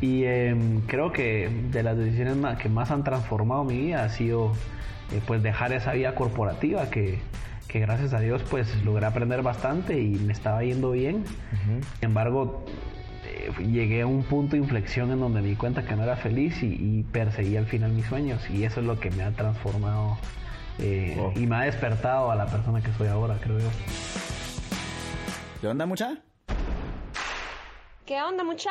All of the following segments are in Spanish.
Y em, creo que de las decisiones que más han transformado mi vida ha sido eh, pues dejar esa vida corporativa que, que, gracias a Dios pues logré aprender bastante y me estaba yendo bien. Sin embargo, eh, llegué a un punto de inflexión en donde me di cuenta que no era feliz y, y perseguí al final mis sueños y eso es lo que me ha transformado eh, y me ha despertado a la persona que soy ahora, creo yo. ¿Qué onda, mucha? ¿Qué onda, mucha?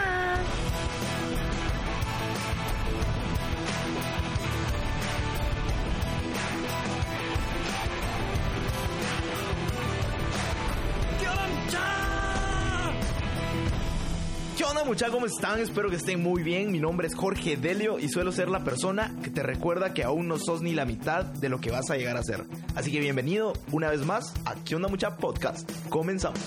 muchachos? ¿Cómo están? Espero que estén muy bien. Mi nombre es Jorge Delio y suelo ser la persona que te recuerda que aún no sos ni la mitad de lo que vas a llegar a ser. Así que bienvenido una vez más a ¿Qué onda mucha podcast? Comenzamos.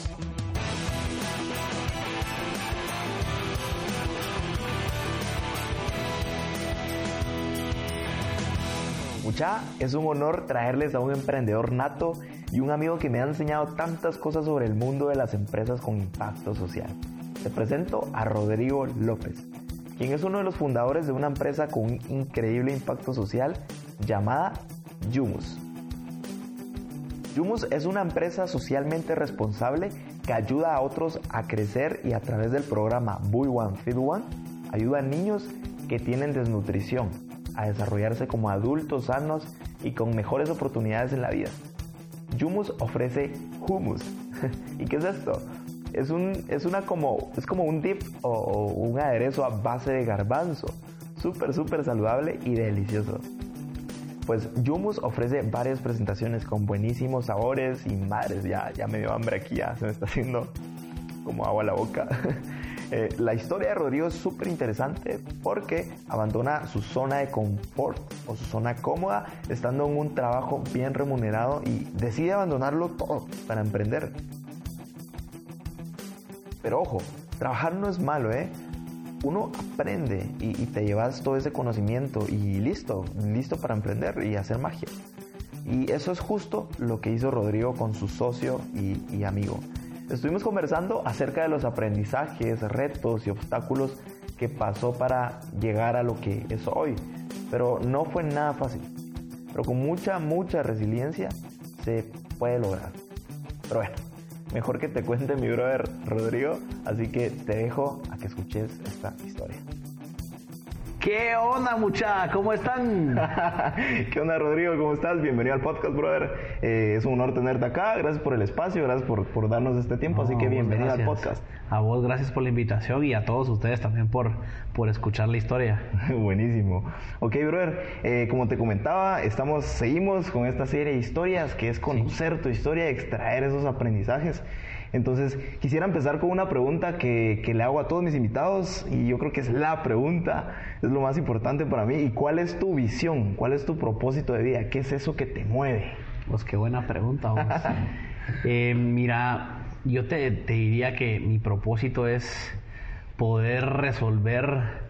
Mucha, es un honor traerles a un emprendedor nato y un amigo que me ha enseñado tantas cosas sobre el mundo de las empresas con impacto social. Te presento a Rodrigo López, quien es uno de los fundadores de una empresa con un increíble impacto social llamada Yumus. Yumus es una empresa socialmente responsable que ayuda a otros a crecer y a través del programa Buy One Feed One ayuda a niños que tienen desnutrición a desarrollarse como adultos sanos y con mejores oportunidades en la vida. Yumus ofrece hummus. ¿Y qué es esto? Es, un, es, una como, es como un dip o, un aderezo a base de garbanzo. Súper, súper saludable y delicioso. Pues Yumus ofrece varias presentaciones con buenísimos sabores y madres, ya, ya me dio hambre aquí, ya se me está haciendo como agua a la boca. Eh, la historia de Rodrigo es súper interesante porque abandona su zona de confort o su zona cómoda estando en un trabajo bien remunerado y decide abandonarlo todo para emprender. Pero ojo, trabajar no es malo, ¿eh? Uno aprende y, te llevas todo ese conocimiento y listo, listo para emprender y hacer magia. Y eso es justo lo que hizo Rodrigo con su socio y, y amigo. Estuvimos conversando acerca de los aprendizajes, retos y obstáculos que pasó para llegar a lo que es hoy. Pero no fue nada fácil. Pero con mucha, mucha resiliencia se puede lograr. Pero bueno, mejor que te cuente mi brother Rodrigo. Así que te dejo a que escuches esta historia. ¿Qué onda, mucha? ¿Cómo están? ¿Qué onda, Rodrigo? ¿Cómo estás? Bienvenido al podcast, brother. Eh, es un honor tenerte acá. Gracias por el espacio, gracias por, por darnos este tiempo. No, así que bienvenido gracias. al podcast. A vos, gracias por la invitación y a todos ustedes también por, por escuchar la historia. Buenísimo. Ok, brother, eh, como te comentaba, estamos, seguimos con esta serie de historias que es conocer tu historia extraer esos aprendizajes. Entonces, quisiera empezar con una pregunta que, que, le hago a todos mis invitados y yo creo que es la pregunta, es lo más importante para mí. ¿Y cuál es tu visión? ¿Cuál es tu propósito de vida? ¿Qué es eso que te mueve? Pues qué buena pregunta. vos. eh, mira, yo te, te diría que mi propósito es poder resolver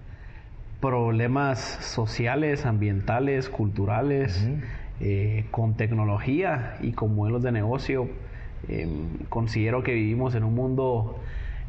problemas sociales, ambientales, culturales, eh, con tecnología y con modelos de negocio. Eh, considero que vivimos en un mundo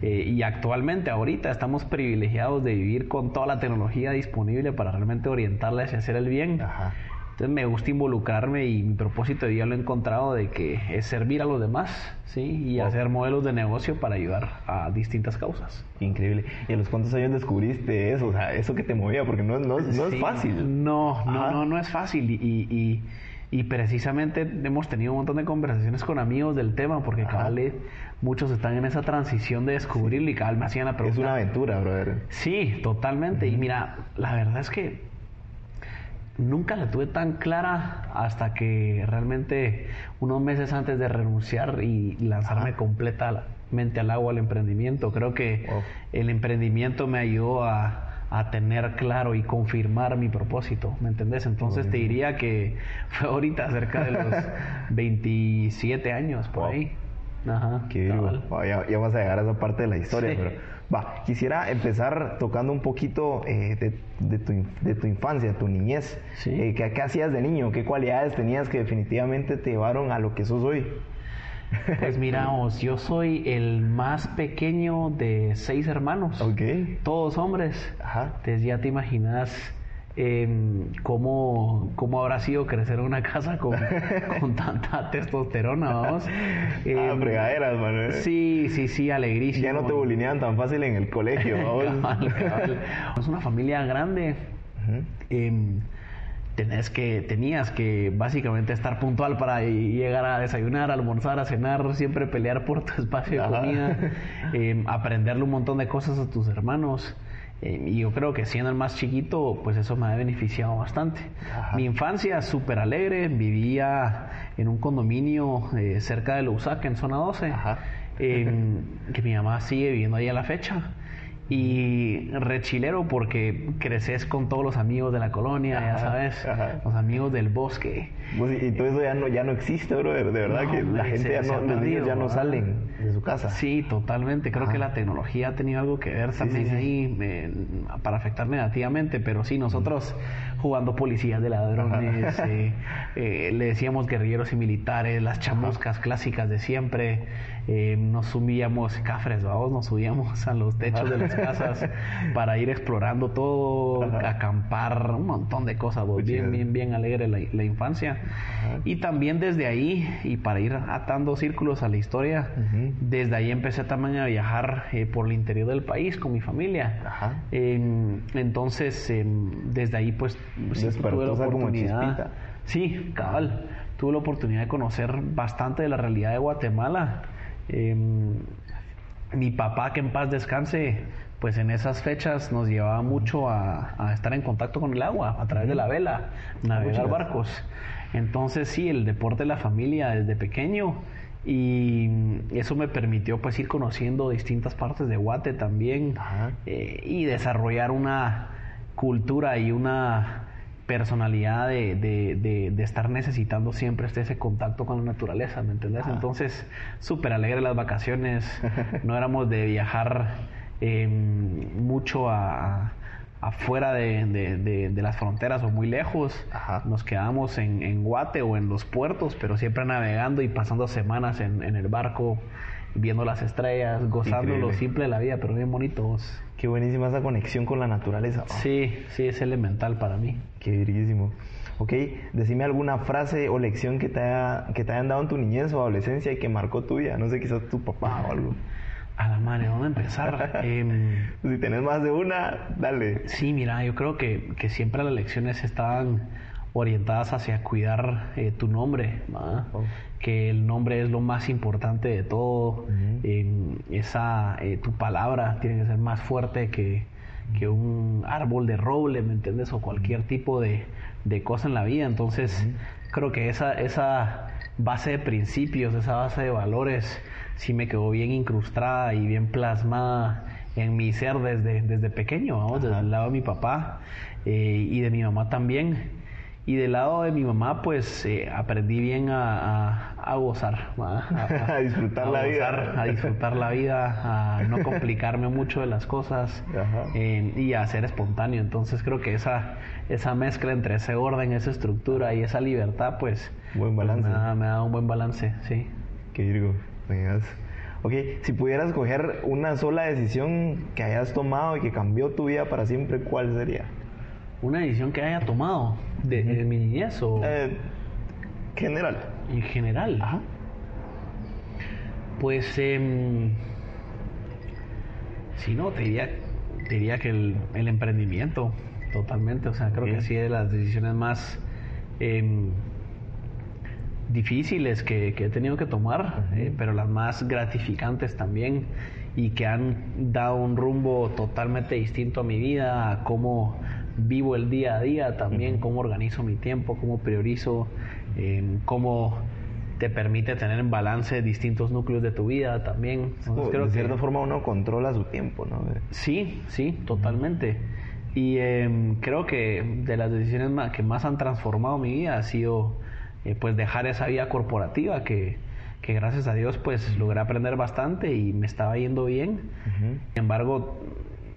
eh, y actualmente, ahorita, estamos privilegiados de vivir con toda la tecnología disponible para realmente orientarla hacia hacer el bien. Ajá. Entonces me gusta involucrarme y mi propósito de vida lo he encontrado de que es servir a los demás, ¿sí? Y Wow. hacer modelos de negocio para ayudar a distintas causas. Increíble. ¿Y a los cuántos años descubriste eso? O sea, eso que te movía, porque no, no, no es Sí, fácil. No, no, no, no es fácil. Y, y, y- y precisamente hemos tenido un montón de conversaciones con amigos del tema, porque Ajá. cabal, eh, muchos están en esa transición de descubrirlo y cabal me hacían la Es pregunta. una aventura, brother. Sí, totalmente. Y mira, la verdad es que nunca la tuve tan clara hasta que realmente unos meses antes de renunciar y lanzarme Ajá. completamente al agua al emprendimiento, creo que Wow. el emprendimiento me ayudó a, a tener claro y confirmar mi propósito, ¿me entendés? Entonces te diría que fue ahorita cerca de los 27 años por Wow. ahí. Ajá. Qué virgo. Wow, ya, ya vas a llegar a esa parte de la historia, Sí. pero, Va, quisiera empezar tocando un poquito eh, de, de, tu, de, tu, infancia, tu niñez. Sí. Eh, ¿qué, ¿qué, hacías de niño? ¿Qué cualidades tenías que definitivamente te llevaron a lo que sos hoy? Pues miramos, yo soy el más pequeño de seis hermanos. Ok. Todos hombres. Ajá. Entonces ya te imaginas eh, cómo, cómo habrá sido crecer en una casa con, con tanta testosterona, vamos. Eh, ah, fregaderas, man. Sí, sí, sí, alegrísimo. Ya no te bulineaban tan fácil en el colegio, vamos. cabal, cabal. Es una familia grande. Uh -huh. eh, tenés que, tenías que básicamente estar puntual para llegar a desayunar, almorzar, a cenar, siempre pelear por tu espacio de comida, eh, aprenderle un montón de cosas a tus hermanos. Eh, y yo creo que siendo el más chiquito, pues eso me ha beneficiado bastante. Ajá. Mi infancia súper alegre, vivía en un condominio eh, cerca de Lousac, en zona 12, que mi mamá sigue viviendo ahí a la fecha y rechilero porque creces con todos los amigos de la colonia, ajá, ya sabes, ajá. los amigos del bosque. Pues, y todo eso ya no, ya no existe, brother, de verdad no, que la gente ya no, los niños ya no salen de su casa. Sí, totalmente, creo ajá. que la tecnología ha tenido algo que ver también sí, sí, ahí eh, para afectar negativamente, pero sí, nosotros jugando policías de ladrones, eh, eh, le decíamos guerrilleros y militares, las chamuscas clásicas de siempre, eh, nos subíamos, cafres, vamos, nos subíamos a los techos de las casas para ir explorando todo, Ajá. acampar, un montón de cosas, vos, bien, bien, bien alegre la, la infancia. Ajá. Y también desde ahí, y para ir atando círculos a la historia, uh -huh. desde ahí empecé también a viajar eh, por el interior del país con mi familia. entonces, em, desde ahí pues sí, tuve la oportunidad. Sí, cabal. Tuve la oportunidad de conocer bastante de la realidad de Guatemala. Eh, mi papá, que en paz descanse, pues en esas fechas nos llevaba mucho a, a estar en contacto con el agua a través de la vela, navegar barcos. Entonces sí, el deporte de la familia desde pequeño y eso me permitió pues ir conociendo distintas partes de Guate también eh, y desarrollar una cultura y una personalidad de, de, de, de, estar necesitando siempre este, ese contacto con la naturaleza, ¿me entendés? Entonces, súper alegre las vacaciones, no éramos de viajar eh, mucho a, afuera de, las fronteras o muy lejos, Ajá. nos quedamos en, en, Guate o en los puertos, pero siempre navegando y pasando semanas en, en el barco, viendo las estrellas, gozando Increíble. lo simple de la vida, pero bien bonitos. Qué buenísima esa conexión con la naturaleza. Oh. Sí, sí, es elemental para mí. Qué virguísimo. Ok, decime alguna frase o lección que te, haya, que te hayan dado en tu niñez o adolescencia y que marcó tu vida. No sé, quizás tu papá o algo. A la madre, ¿dónde empezar? eh, si tenés más de una, dale. Sí, mira, yo creo que, que siempre las lecciones estaban orientadas hacia cuidar eh, tu nombre, oh. que el nombre es lo más importante de todo, uh -huh. eh, esa, eh, tu palabra tiene que ser más fuerte que, que, un árbol de roble, ¿me entiendes? O cualquier tipo de, de cosa en la vida, entonces uh -huh. creo que esa, esa base de principios, esa base de valores, sí me quedó bien incrustada y bien plasmada en mi ser desde, desde pequeño, ¿no? desde el lado de mi papá eh, y de mi mamá también. Y del lado de mi mamá, pues eh, aprendí bien a, a, a gozar, a, a, disfrutar la gozar, vida. A disfrutar la vida, a no complicarme mucho de las cosas eh, y a ser espontáneo. Entonces creo que esa, esa mezcla entre ese orden, esa estructura y esa libertad, pues, buen balance. Pues me, da, me, da, un buen balance, sí. Qué virgo, Ok, si pudieras coger una sola decisión que hayas tomado y que cambió tu vida para siempre, ¿cuál sería? una decisión que haya tomado de, de mi niñez o eh, general. En general. Ajá. pues eh, si no te diría te diría que el, el, emprendimiento totalmente. O sea creo que sí es de las decisiones más eh, difíciles que, que, he tenido que tomar uh -huh. pero las más gratificantes también y que han dado un rumbo totalmente distinto a mi vida a cómo vivo el día a día también, cómo organizo mi tiempo, cómo priorizo, eh, cómo te permite tener en balance distintos núcleos de tu vida también. Entonces, creo de cierta que, forma uno controla su tiempo, ¿no? Sí, sí, totalmente. Y eh, creo que de las decisiones que más han transformado mi vida ha sido eh, pues dejar esa vida corporativa que, que gracias a Dios pues logré aprender bastante y me estaba yendo bien. Sin embargo,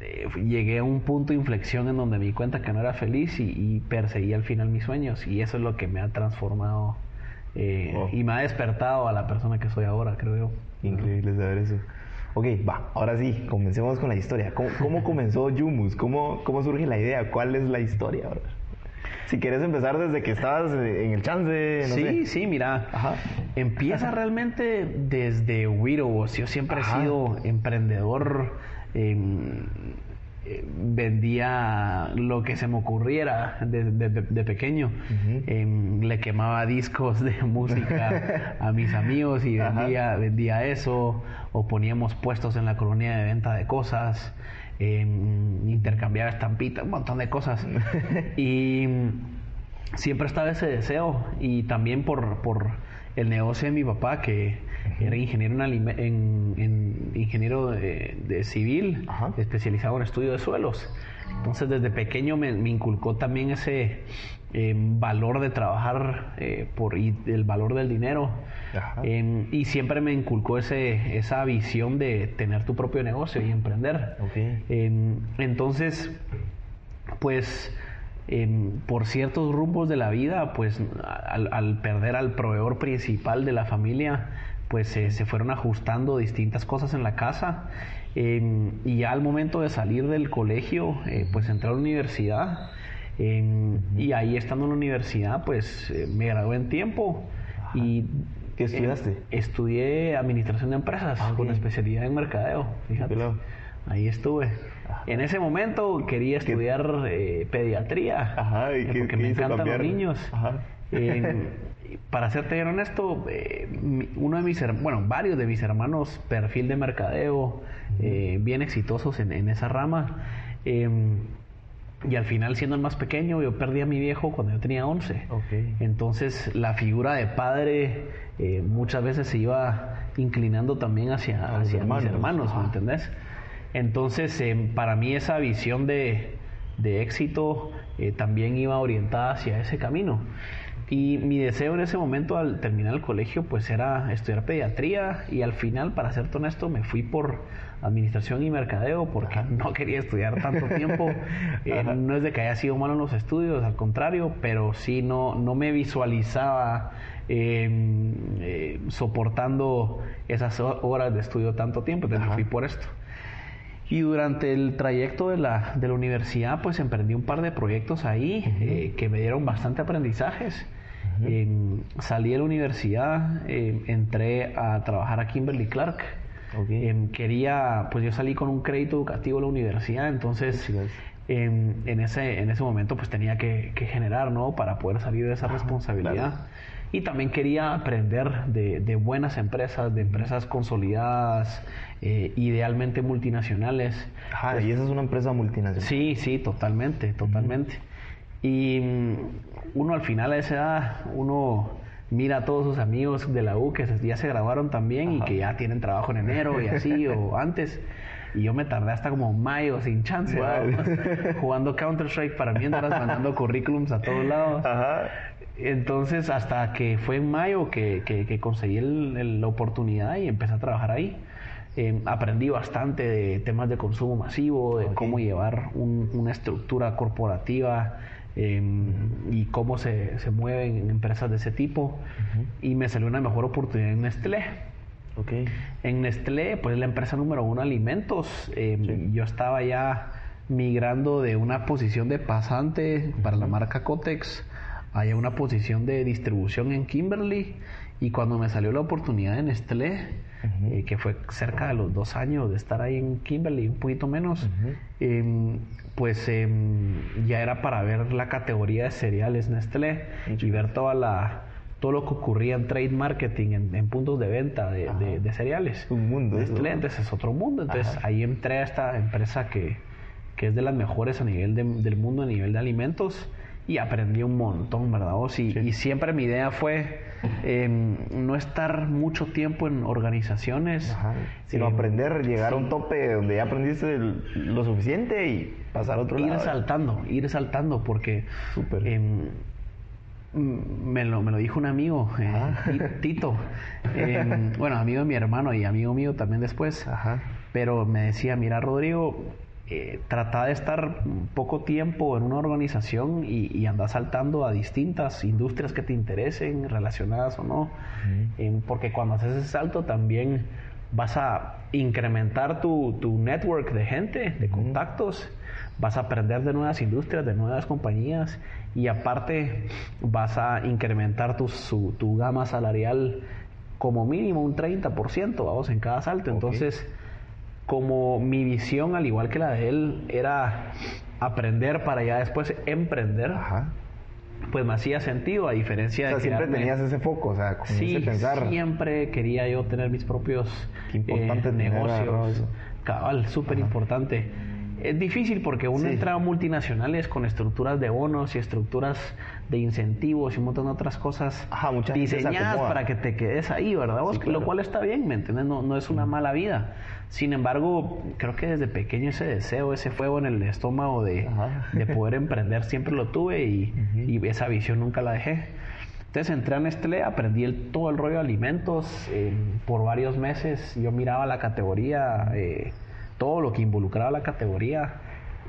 eh, llegué a un punto de inflexión en donde me di cuenta que no era feliz y, y perseguí al final mis sueños y eso es lo que me ha transformado eh, y me ha despertado a la persona que soy ahora, creo yo. Increíble saber eso. Ok, va, ahora sí, comencemos con la historia. ¿Cómo, cómo comenzó Yumus? ¿Cómo, ¿Cómo surge la idea? ¿Cuál es la historia? Si quieres empezar desde que estabas eh, en el chance, no sí, sé. sí, mira. Ajá. Empieza realmente desde Widows. Yo siempre Ajá. he sido emprendedor. em, eh, vendía lo que se me ocurriera de, de- de- de pequeño. Em, le quemaba discos de música a mis amigos y vendía, vendía eso. O poníamos puestos en la colonia de venta de cosas. Em, intercambiaba estampitas, un montón de cosas. y siempre estaba ese deseo. Y también por, por el negocio de mi papá que era ingeniero en, alime- en- en ingeniero de, de civil especializado en estudio de suelos. Entonces desde pequeño me, me inculcó también ese eh, valor de trabajar eh, por y el valor del dinero. Eh, y siempre me inculcó ese, esa visión de tener tu propio negocio y emprender eh, entonces, pues, em, por ciertos rumbos de la vida, pues, al, al perder al proveedor principal de la familia, pues eh, se fueron ajustando distintas cosas en la casa. em, y ya al momento de salir del colegio, eh, pues entré a la universidad. Em, Y ahí estando en la universidad, pues eh, me gradué en tiempo. Y ¿Qué estudiaste? eh, estudié administración de empresas Ah, con especialidad en mercadeo. Fíjate. Ahí estuve. En ese momento quería estudiar eh, pediatría. Ajá, ¿y eh, qué- porque qué me encantan cambiar? los niños. Ajá. Para serte bien honesto, uno de mis hermanos, bueno, varios de mis hermanos, perfil de mercadeo, bien exitosos en, en esa rama. Y al final, siendo el más pequeño, yo perdí a mi viejo cuando yo tenía 11. Ok. Entonces, la figura de padre eh, muchas veces se iba inclinando también hacia, A hacia hermanos. mis hermanos, ¿me entendés? Entonces, eh, para mí esa visión de, de éxito eh, también iba orientada hacia ese camino. Y mi deseo en ese momento al terminar el colegio pues era estudiar pediatría y al final, para ser honesto, me fui por administración y mercadeo porque no quería estudiar tanto tiempo. Eh, no es de que haya sido malo en los estudios, al contrario, pero sí no, no me visualizaba eh, eh, soportando esas ho- horas de estudio tanto tiempo, entonces me fui por esto. Y durante el trayecto de la, de la universidad, pues emprendí un par de proyectos ahí eh, que me dieron bastante aprendizajes. Eh, salí de la universidad, eh, entré a trabajar a Kimberly Clark. Eh, quería, pues yo salí con un crédito educativo a la universidad, entonces Felicidades. en, ese, en ese momento pues tenía que, que generar, ¿no? Para poder salir de esa responsabilidad. claro. Y también quería aprender de, de buenas empresas, de empresas consolidadas, eh, idealmente multinacionales. Ajá, y esa es una empresa multinacional. Sí, sí, totalmente, totalmente. Y mm, uno al final a esa edad, uno mira a todos sus amigos de la U que ya se graduaron también y que ya tienen trabajo en enero y así, o antes. Y yo me tardé hasta como mayo sin chance, jugando Counter-Strike para mientras, mandando currículums a todos lados. Ajá. Entonces, hasta que fue en mayo que, que- que conseguí el- el- la oportunidad y empecé a trabajar ahí. Eh, aprendí bastante de temas de consumo masivo, de cómo llevar un- una estructura corporativa eh, y cómo se, se mueven en empresas de ese tipo. Y me salió una mejor oportunidad en Nestlé. Ok. En Nestlé, pues es la empresa número uno de alimentos. Eh, Sí. Yo estaba ya migrando de una posición de pasante para la marca Cotex a una posición de distribución en Kimberly. Y cuando me salió la oportunidad en Nestlé, eh, que fue cerca de los dos años de estar ahí en Kimberly, un poquito menos, em, pues em, ya era para ver la categoría de cereales Nestlé y ver toda la todo lo que ocurría en trade marketing, en, en puntos de venta de, de- de cereales. Un mundo. Nestlé, entonces es otro mundo. Entonces Ajá. ahí entré a esta empresa que, que es de las mejores a nivel de- del mundo, a nivel de alimentos, y aprendí un montón, ¿verdad? vos? Y, Sí. y siempre mi idea fue em, no estar mucho tiempo en organizaciones. Ajá. Sino em, aprender, llegar a un tope donde ya aprendiste el- lo suficiente y pasar a otro ir lado. saltando, ir saltando, porque Súper. em, me lo, me lo dijo un amigo, eh, Ah. Tito. Eh, bueno, amigo de mi hermano y amigo mío también después. Ajá. Pero me decía, mira Rodrigo, eh, trata de estar poco tiempo en una organización y, y anda saltando a distintas industrias que te interesen, relacionadas o no. Eh, porque cuando haces ese salto también vas a incrementar tu, tu network de gente, de contactos, vas a aprender de nuevas industrias, de nuevas compañías y aparte vas a incrementar tu, su- tu gama salarial como mínimo un 30%, vamos, en cada salto. Entonces, como mi visión, al igual que la de él, era aprender para ya después emprender, Ajá. pues me hacía sentido, a diferencia O sea, de siempre tenías ese foco, o sea, Sí, ese pensar. siempre quería yo tener mis propios Qué importante eh, negocios. Cabal, súper importante. Es difícil porque uno Sí. entra a multinacionales con estructuras de bonos y estructuras de incentivos y un montón de otras cosas Ajá, diseñadas para que te quedes ahí, ¿verdad? vos? Sí, claro. Lo cual está bien, ¿me entiendes? No, no es una mala vida. Sin embargo, creo que desde pequeño ese deseo, ese fuego en el estómago de, de poder emprender siempre lo tuve y, y esa visión nunca la dejé. Entonces entré a Nestlé, aprendí el, todo el rollo de alimentos. eh, por varios meses yo miraba la categoría, eh, todo lo que involucraba la categoría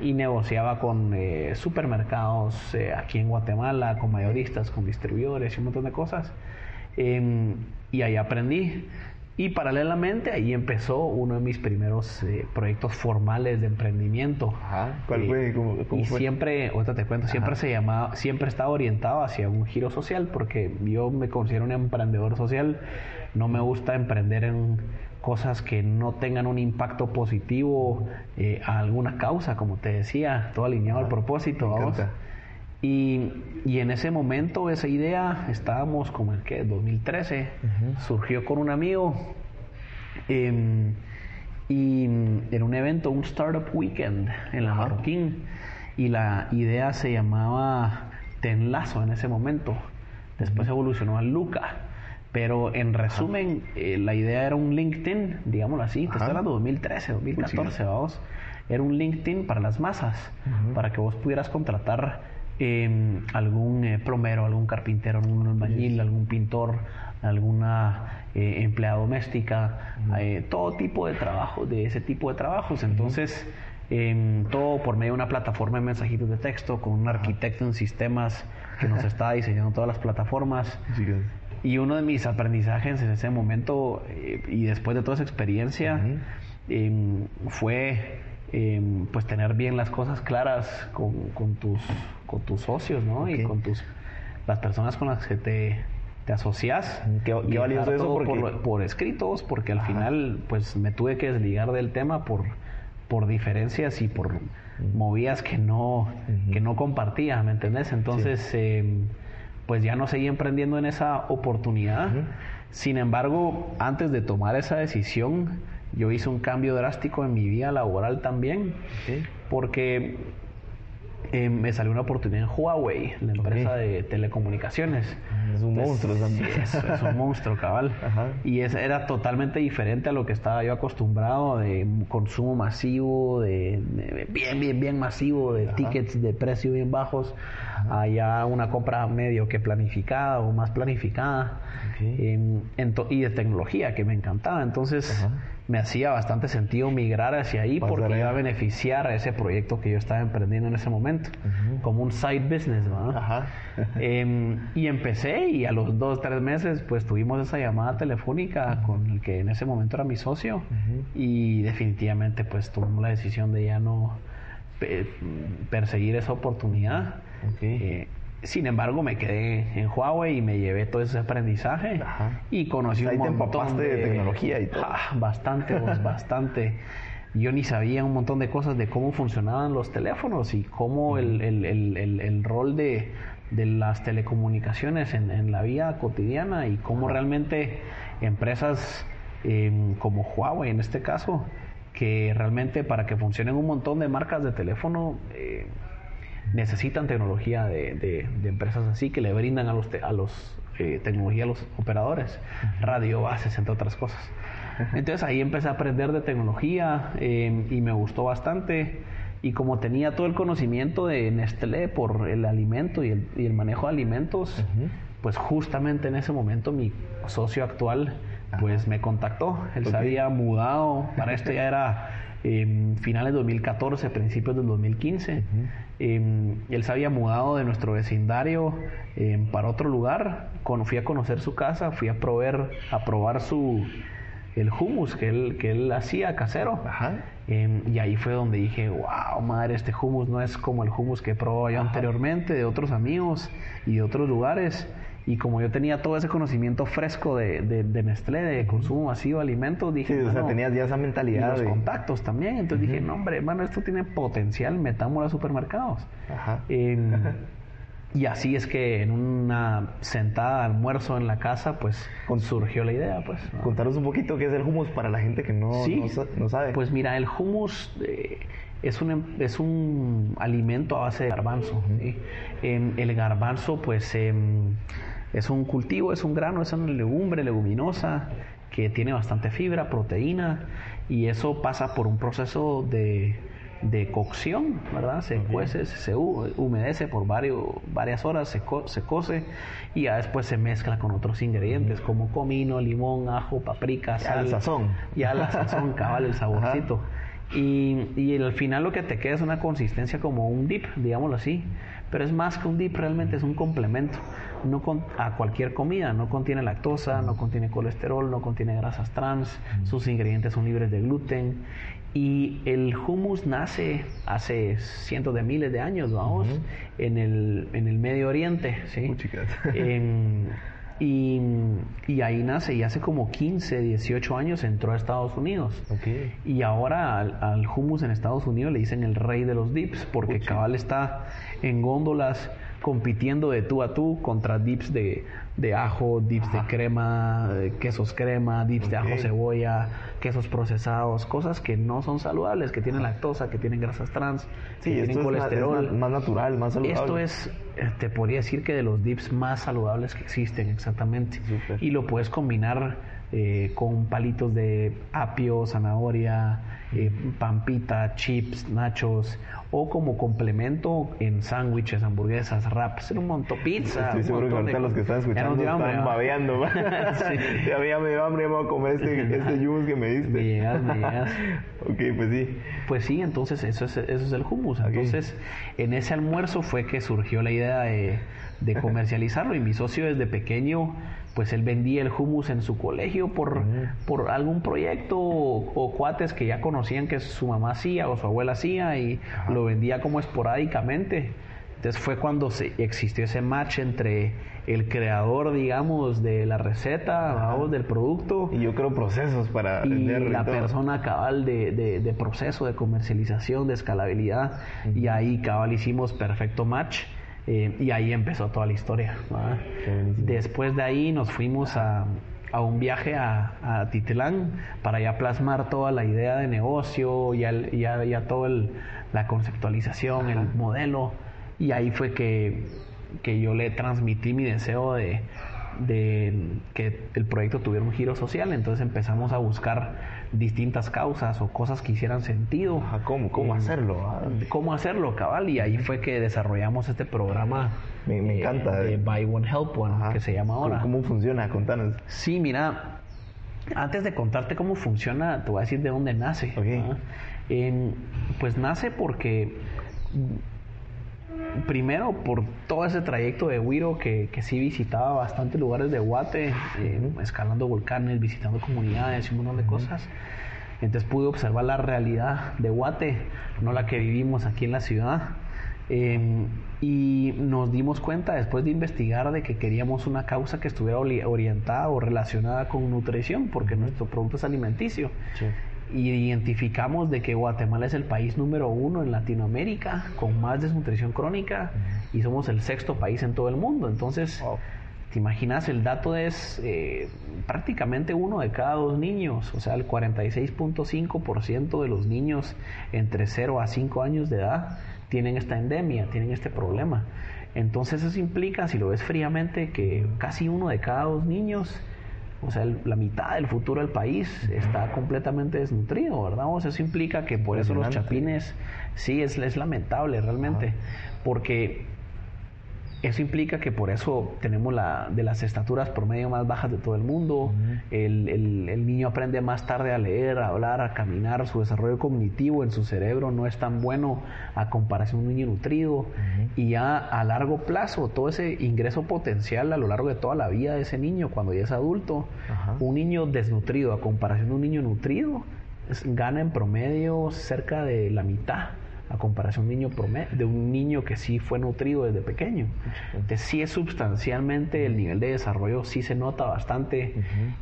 y negociaba con eh, supermercados eh, aquí en Guatemala, con mayoristas, con distribuidores y un montón de cosas. Eh, y ahí aprendí. Y paralelamente ahí empezó uno de mis primeros eh, proyectos formales de emprendimiento. Ajá. ¿Cuál Eh, fue? ¿Cómo- cómo y fue? siempre, ahorita te cuento, siempre Ajá. se llamaba, siempre estaba orientado hacia un giro social, porque yo me considero un emprendedor social. No me gusta emprender en cosas que no tengan un impacto positivo eh, a alguna causa, como te decía, todo alineado al propósito. Y, y en ese momento, esa idea, estábamos como en que 2013, Ujú. surgió con un amigo. em, y en un evento, un Startup Weekend en la. Marroquín. Y la idea se llamaba Te Enlazo en ese momento. Después evolucionó a Luca. Pero en resumen, eh, la idea era un LinkedIn, digámoslo así. Te Ajá. estoy hablando de 2013, 2014, vamos. Era un LinkedIn para las masas, para que vos pudieras contratar eh, algún eh, plomero, algún carpintero, algún albañil, algún pintor, alguna eh, empleada doméstica, eh, todo tipo de trabajo, de ese tipo de trabajos. Entonces, em, todo por medio de una plataforma de mensajitos de texto, con un arquitecto en sistemas que nos está diseñando todas las plataformas. Chicas. Y uno de mis aprendizajes en ese momento eh, y después de toda esa experiencia em, fue em, pues tener bien las cosas claras con, con tus con tus socios, ¿no? Y con tus las personas con las que te, te asocias. Qué- y qué valioso eso porque- por, por escritos, porque al Ajá. final pues me tuve que desligar del tema por por diferencias y por movidas que no que no compartía, ¿me entendés? Entonces em, pues ya no seguí emprendiendo en esa oportunidad. Sin embargo, antes de tomar esa decisión, yo hice un cambio drástico en mi vida laboral también, porque eh, me salió una oportunidad en Huawei, la empresa Ok. de telecomunicaciones. Es un Entonces, monstruo esa sí, es, es un monstruo, cabal. Ajá. Y es, era totalmente diferente a lo que estaba yo acostumbrado de consumo masivo, de, de- bien, bien, bien masivo, de Ajá. tickets de precio bien bajos, allá una compra medio que planificada o más planificada. Ok. Em, ento- y de tecnología que me encantaba. Entonces Ajá. Me hacía bastante sentido migrar hacia ahí porque iba a beneficiar a ese proyecto que yo estaba emprendiendo en ese momento, como un side business, ¿verdad? Ajá. Em, y empecé y a los dos, tres meses pues tuvimos esa llamada telefónica con el que en ese momento era mi socio y definitivamente pues tomamos la decisión de ya no pe- perseguir esa oportunidad. Eh, sin embargo, me quedé en Huawei y me llevé todo ese aprendizaje Ajá. y conocí Ahí un te montón empapaste de tecnología y todo. Ah, bastante, vos, bastante. Yo ni sabía un montón de cosas de cómo funcionaban los teléfonos y cómo el, el- el- el- rol de, de las telecomunicaciones en, en la vida cotidiana y cómo realmente empresas em, como Huawei en este caso, que realmente para que funcionen un montón de marcas de teléfono, eh, necesitan tecnología de, de- de empresas así que le brindan a los, te- a los eh, tecnología a los operadores, radio bases, entre otras cosas. Entonces ahí empecé a aprender de tecnología eh, y me gustó bastante. Y como tenía todo el conocimiento de Nestlé por el alimento y el, y el manejo de alimentos, pues justamente en ese momento mi socio actual pues me contactó. Él se había mudado, para esto ya era eh, finales de 2014, principios del 2015. Em, él se había mudado de nuestro vecindario em, para otro lugar. Con, fui a conocer su casa, fui a probar, a probar su el hummus que él, que él hacía casero. Y ahí fue donde dije, wow, madre, este hummus no es como el hummus que he probado yo anteriormente de otros amigos y de otros lugares. Y como yo tenía todo ese conocimiento fresco de, de, Nestlé, de consumo masivo de alimentos, dije... Sí, o sea, tenías ya esa mentalidad. Y los contactos también. Entonces dije, no, hombre, hermano, esto tiene potencial, metámoslo a supermercados. Ajá. y así es que en una sentada almuerzo en la casa, pues surgió la idea, pues. Contaros un poquito qué es el hummus para la gente que no, no, sabe. Pues mira, el hummus... Eh, es un, es un alimento a base de garbanzo. el garbanzo, pues, em, es un cultivo, es un grano, es una legumbre, leguminosa, que tiene bastante fibra, proteína, y eso pasa por un proceso de, de cocción, ¿verdad? Se cuece, se humedece por varios, varias horas, se, se cose y ya después se mezcla con otros ingredientes como comino, limón, ajo, paprika, sal. Ya sazón. Ya la sazón, cabal, el saborcito. Y, y al final lo que te queda es una consistencia como un dip, digámoslo así. Pero es más que un dip, realmente es un complemento no a cualquier comida. No contiene lactosa, no contiene colesterol, no contiene grasas trans, sus ingredientes son libres de gluten. Y el hummus nace hace cientos de miles de años, vamos, en, el, en el Medio Oriente, ¿sí? Y, y, ahí nace, y hace como 15, 18 años entró a Estados Unidos. Y ahora al, hummus en Estados Unidos le dicen el rey de los dips, porque cabal está en góndolas compitiendo de tú a tú contra dips de, de ajo, dips de crema, quesos crema, dips de ajo cebolla, quesos procesados, cosas que no son saludables, que tienen lactosa, que tienen grasas trans, que tienen colesterol. más, natural, más saludable. Esto es, eh, te podría decir que de los dips más saludables que existen, exactamente. Y lo puedes combinar eh, con palitos de apio, zanahoria, eh, pampita, chips, nachos o como complemento en sándwiches, hamburguesas, wraps, un montón, pizza. Estoy seguro que ahorita los que están escuchando están babeando. sí. Ya me dio hambre, vamos a comer este, este hummus que me diste. Me llegas, me llegas. ok, pues sí. Pues sí, entonces eso es, eso es el hummus. Entonces, en ese almuerzo fue que surgió la idea de, de comercializarlo y mi socio desde pequeño pues él vendía el hummus en su colegio por, por algún proyecto o, cuates que ya conocían que su mamá hacía o su abuela hacía y lo vendía como esporádicamente. Entonces fue cuando se, existió ese match entre el creador, digamos, de la receta, del producto. Y yo creo procesos para y la persona cabal de, de, proceso, de comercialización, de escalabilidad. Y ahí cabal hicimos perfecto match. Eh, y ahí empezó toda la historia. Después de ahí nos fuimos a, a un viaje a, a, Titlán para ya plasmar toda la idea de negocio, y ya, ya toda la conceptualización, el modelo. Y ahí fue que, que yo le transmití mi deseo de, de que el proyecto tuviera un giro social. Entonces empezamos a buscar distintas causas o cosas que hicieran sentido. ¿Cómo, cómo hacerlo? Ah. ¿Cómo hacerlo, cabal? Y ahí fue que desarrollamos este programa. Me, eh, encanta. De Buy One Help One, que se llama ahora. ¿Cómo, funciona? Contanos. Sí, mira, antes de contarte cómo funciona, te voy a decir de dónde nace. pues nace porque primero por todo ese trayecto de Wiro que, que sí visitaba bastantes lugares de Guate, eh, escalando volcanes, visitando comunidades y un montón de cosas. Entonces pude observar la realidad de Guate, no la que vivimos aquí en la ciudad. Em, y nos dimos cuenta después de investigar de que queríamos una causa que estuviera orientada o relacionada con nutrición, porque nuestro producto es alimenticio y identificamos de que Guatemala es el país número uno en Latinoamérica con más desnutrición crónica y somos el sexto país en todo el mundo. Entonces, te imaginas, el dato es eh, prácticamente uno de cada dos niños, o sea, el 46.5% de los niños entre 0 a 5 años de edad tienen esta endemia, tienen este problema. Entonces eso implica, si lo ves fríamente, que casi uno de cada dos niños o sea, la mitad del futuro del país está completamente desnutrido, ¿verdad? O sea, eso implica que por eso los chapines, sí, es, es lamentable realmente, porque eso implica que por eso tenemos la, de las estaturas promedio más bajas de todo el mundo. el, el, niño aprende más tarde a leer, a hablar, a caminar. Su desarrollo cognitivo en su cerebro no es tan bueno a comparación de un niño nutrido. Y ya a largo plazo, todo ese ingreso potencial a lo largo de toda la vida de ese niño, cuando ya es adulto, un niño desnutrido a comparación de un niño nutrido, gana en promedio cerca de la mitad a comparación de un niño de un niño que sí fue nutrido desde pequeño. Entonces sí es sustancialmente el nivel de desarrollo sí se nota bastante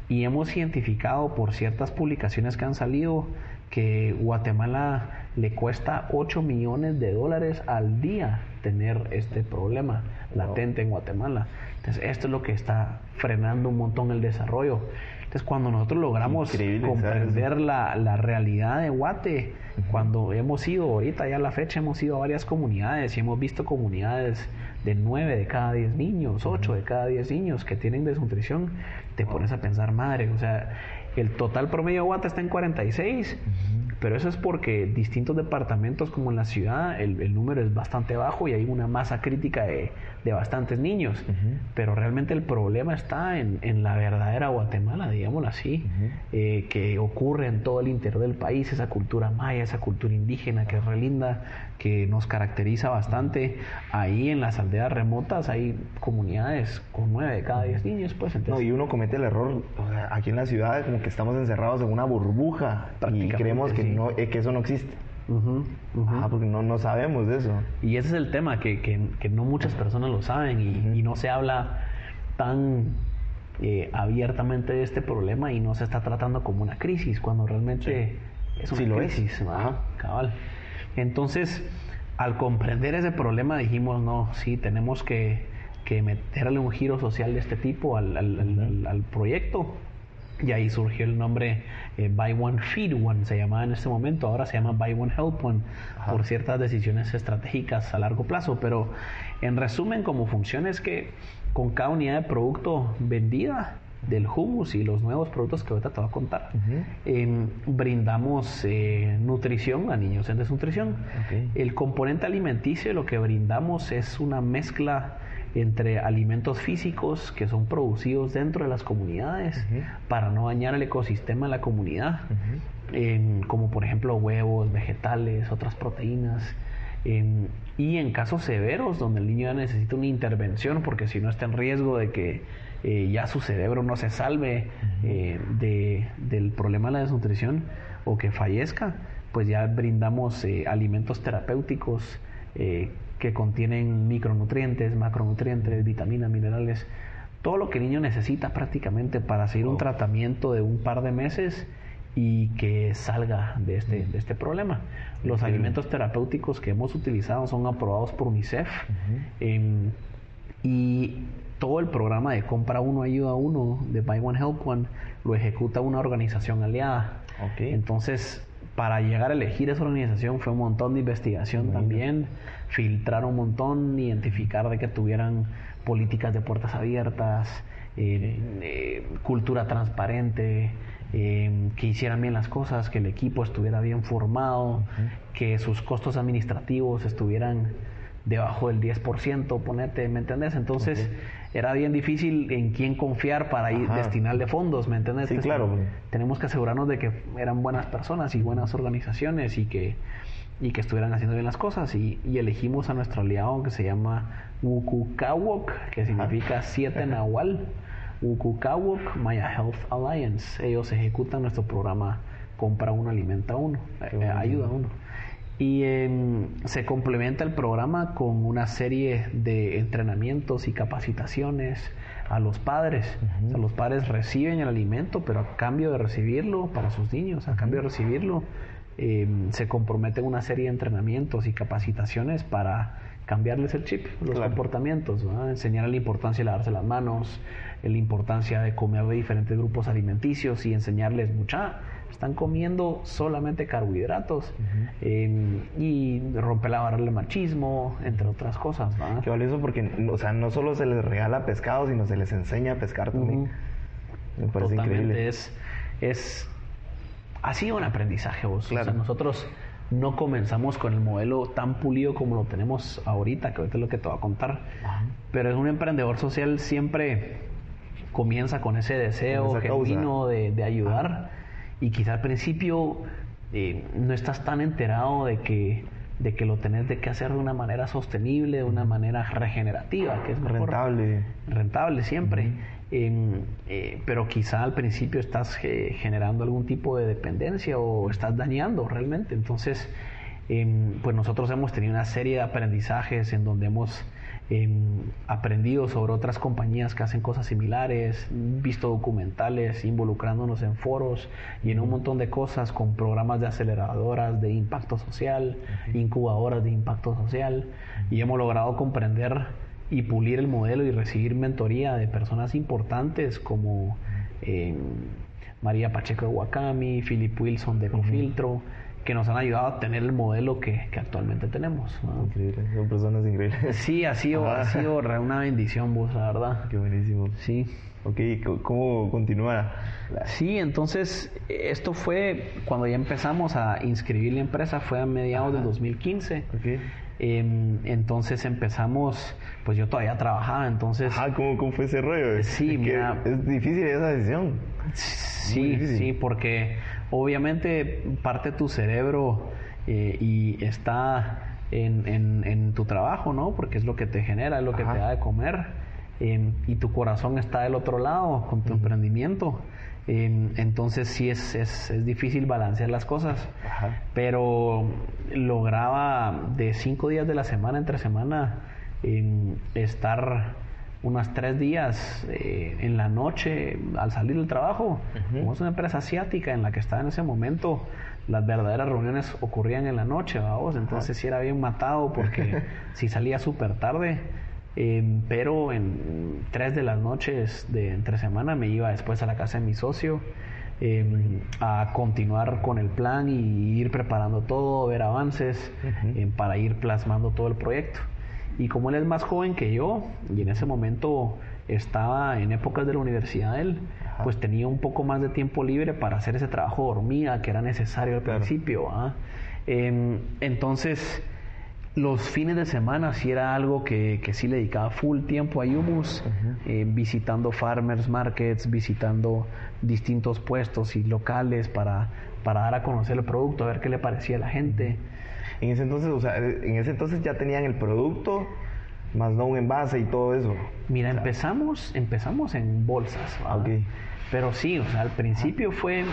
y hemos identificado por ciertas publicaciones que han salido que Guatemala le cuesta 8 millones de dólares al día tener este problema latente en Guatemala. Entonces esto es lo que está frenando un montón el desarrollo. Entonces, cuando nosotros logramos comprender la, la, realidad de Guate, cuando hemos ido, ahorita ya a la fecha, hemos ido a varias comunidades y hemos visto comunidades de 9 de cada 10 niños, 8 de cada 10 niños que tienen desnutrición, te pones a pensar, madre, o sea, el total promedio de Guate está en 46, pero eso es porque distintos departamentos como en la ciudad el, el número es bastante bajo y hay una masa crítica de, de bastantes niños, pero realmente el problema está en, en, la verdadera Guatemala, digámoslo así, eh, que ocurre en todo el interior del país, esa cultura maya, esa cultura indígena que es re linda, que nos caracteriza bastante. Ahí en las aldeas remotas hay comunidades con nueve de cada diez niños, pues entonces... No, y uno comete el error, aquí en la ciudad como que estamos encerrados en una burbuja y creemos que, no, eh, que eso no existe. Ah, porque no, no sabemos de eso. Y ese es el tema, que, que, no muchas personas lo saben y, no se habla tan eh, abiertamente de este problema y no se está tratando como una crisis, cuando realmente es una crisis. Cabal. Entonces, al comprender ese problema dijimos, no, sí, tenemos que, que meterle un giro social de este tipo al, al, al proyecto y ahí surgió el nombre eh, Buy One Feed One, se llamaba en este momento, ahora se llama Buy One Help One, por ciertas decisiones estratégicas a largo plazo. Pero en resumen, como funciona es que con cada unidad de producto vendida del hummus y los nuevos productos que ahorita te voy a contar, em, brindamos eh, nutrición a niños en desnutrición. El componente alimenticio lo que brindamos es una mezcla entre alimentos físicos que son producidos dentro de las comunidades para no dañar el ecosistema de la comunidad, como por ejemplo huevos, vegetales, otras proteínas. y en casos severos donde el niño ya necesita una intervención porque si no está en riesgo de que eh, ya su cerebro no se salve eh, de, del problema de la desnutrición o que fallezca, pues ya brindamos eh, alimentos terapéuticos que contienen micronutrientes, macronutrientes, vitaminas, minerales, todo lo que el niño necesita prácticamente para seguir un tratamiento de un par de meses y que salga de este, de este problema. Los alimentos terapéuticos que hemos utilizado son aprobados por UNICEF em, y todo el programa de compra uno ayuda uno de Buy One Help One lo ejecuta una organización aliada. Entonces, para llegar a elegir esa organización fue un montón de investigación también, filtrar un montón, identificar de que tuvieran políticas de puertas abiertas, eh, eh, cultura transparente, eh, que hicieran bien las cosas, que el equipo estuviera bien formado, que sus costos administrativos estuvieran debajo del 10%, ponete, ¿me entendés? Entonces era bien difícil en quién confiar para ir destinarle fondos, ¿me entendés? Sí, claro. Tenemos que asegurarnos de que eran buenas personas y buenas organizaciones y que, y que estuvieran haciendo bien las cosas y, elegimos a nuestro aliado que se llama Ukukawok, que significa siete nahual. Ukukawok Maya Health Alliance. Ellos ejecutan nuestro programa Compra uno, alimenta uno, eh, ayuda uno. Y em, se complementa el programa con una serie de entrenamientos y capacitaciones a los padres. los padres reciben el alimento, pero a cambio de recibirlo para sus niños, a cambio de recibirlo, em, se comprometen una serie de entrenamientos y capacitaciones para cambiarles el chip, los comportamientos, enseñar la importancia de lavarse las manos, la importancia de comer de diferentes grupos alimenticios y enseñarles mucha están comiendo solamente carbohidratos em, y rompe la barrera del machismo, entre otras cosas. Qué valioso porque, o sea, no solo se les regala pescado, sino se les enseña a pescar también. Me parece Totalmente. increíble. Es, es, ha sido un aprendizaje vos. O Claro. sea, nosotros no comenzamos con el modelo tan pulido como lo tenemos ahorita, que ahorita es lo que te voy a contar. Pero es un emprendedor social siempre comienza con ese deseo Con genuino de, de ayudar y quizá al principio eh, no estás tan enterado de que de que lo tenés de que hacer de una manera sostenible, de una manera regenerativa, que es mejor Rentable. rentable siempre. Em, eh, pero quizá al principio estás eh, generando algún tipo de dependencia o estás dañando realmente. Entonces, em, pues nosotros hemos tenido una serie de aprendizajes en donde hemos em, aprendido sobre otras compañías que hacen cosas similares, visto documentales, involucrándonos en foros y en un montón de cosas con programas de aceleradoras de impacto social, incubadoras de impacto social y hemos logrado comprender y pulir el modelo y recibir mentoría de personas importantes como eh, María Pacheco de Wakami, Philip Wilson de Cofiltro, que nos han ayudado a tener el modelo que, que actualmente tenemos. ¿no? Increíble. Son personas increíbles. Sí, ha sido, ha sido una bendición, vos, la verdad. Qué buenísimo. Sí. Ok, ¿cómo continúa? Sí, entonces esto fue cuando ya empezamos a inscribir la empresa, fue a mediados del 2015. Ok. Em, entonces empezamos, pues yo todavía trabajaba, entonces... Ajá, ¿cómo, cómo fue ese rollo? Sí, Es que mira. Es difícil esa decisión. Sí, sí, porque obviamente parte de tu cerebro eh, y está en, en- en tu trabajo, ¿no? Porque es lo que te genera, es lo que te da de comer. Eh, y tu corazón está del otro lado con tu emprendimiento. eh, entonces sí es, es, es difícil balancear las cosas. Ajá. Pero lograba de cinco días de la semana, entre semana, estar unas tres días eh, en la noche al salir del trabajo. Como es una empresa asiática en la que estaba en ese momento, las verdaderas reuniones ocurrían en la noche, vamos. Entonces sí era bien matado porque si salía súper tarde. Eh, pero en tres de las noches de entre semana me iba después a la casa de mi socio eh, a continuar con el plan y ir preparando todo, ver avances eh, para ir plasmando todo el proyecto. Y como él es más joven que yo, y en ese momento estaba en épocas de la universidad él, Ajá. pues tenía un poco más de tiempo libre para hacer ese trabajo de hormiga que era necesario al Claro. principio. ¿ah? Em, entonces, los fines de semana sí era algo que, que sí le dedicaba full tiempo a Humus, eh, visitando farmers markets, visitando distintos puestos y locales para, para dar a conocer el producto, a ver qué le parecía a la gente. En ese entonces, o sea, en ese entonces ya tenían el producto, más no un envase y todo eso. Mira, empezamos, empezamos en bolsas, ¿va? Ok. pero sí, o sea, al principio fue,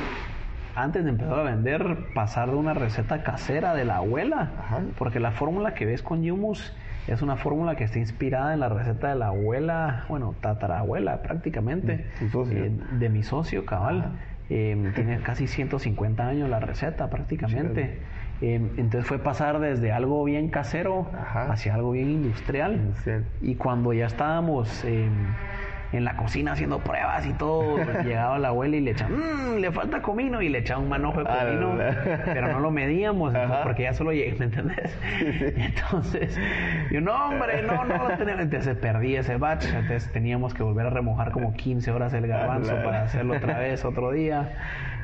antes de empezar a vender, pasar de una receta casera de la abuela, Ajá. porque la fórmula que ves con Yumus es una fórmula que está inspirada en la receta de la abuela, bueno, tatarabuela prácticamente, socio. eh, de mi socio cabal. Eh, tiene casi 150 años la receta prácticamente. Eh, entonces fue pasar desde algo bien casero Ajá. hacia algo bien industrial. Industrial. Y cuando ya estábamos eh, en la cocina haciendo pruebas y todo, llegaba la abuela y le echaba, "Mm, le falta comino, y le echaba un manojo de Ah, comino, pero no lo medíamos, entonces, porque ya solo llegué, ¿me entendés? Entonces, yo, no, hombre, no, no lo tenemos. Entonces se perdía ese batch, entonces teníamos que volver a remojar como 15 horas el garbanzo Ah, la- para hacerlo otra vez otro día.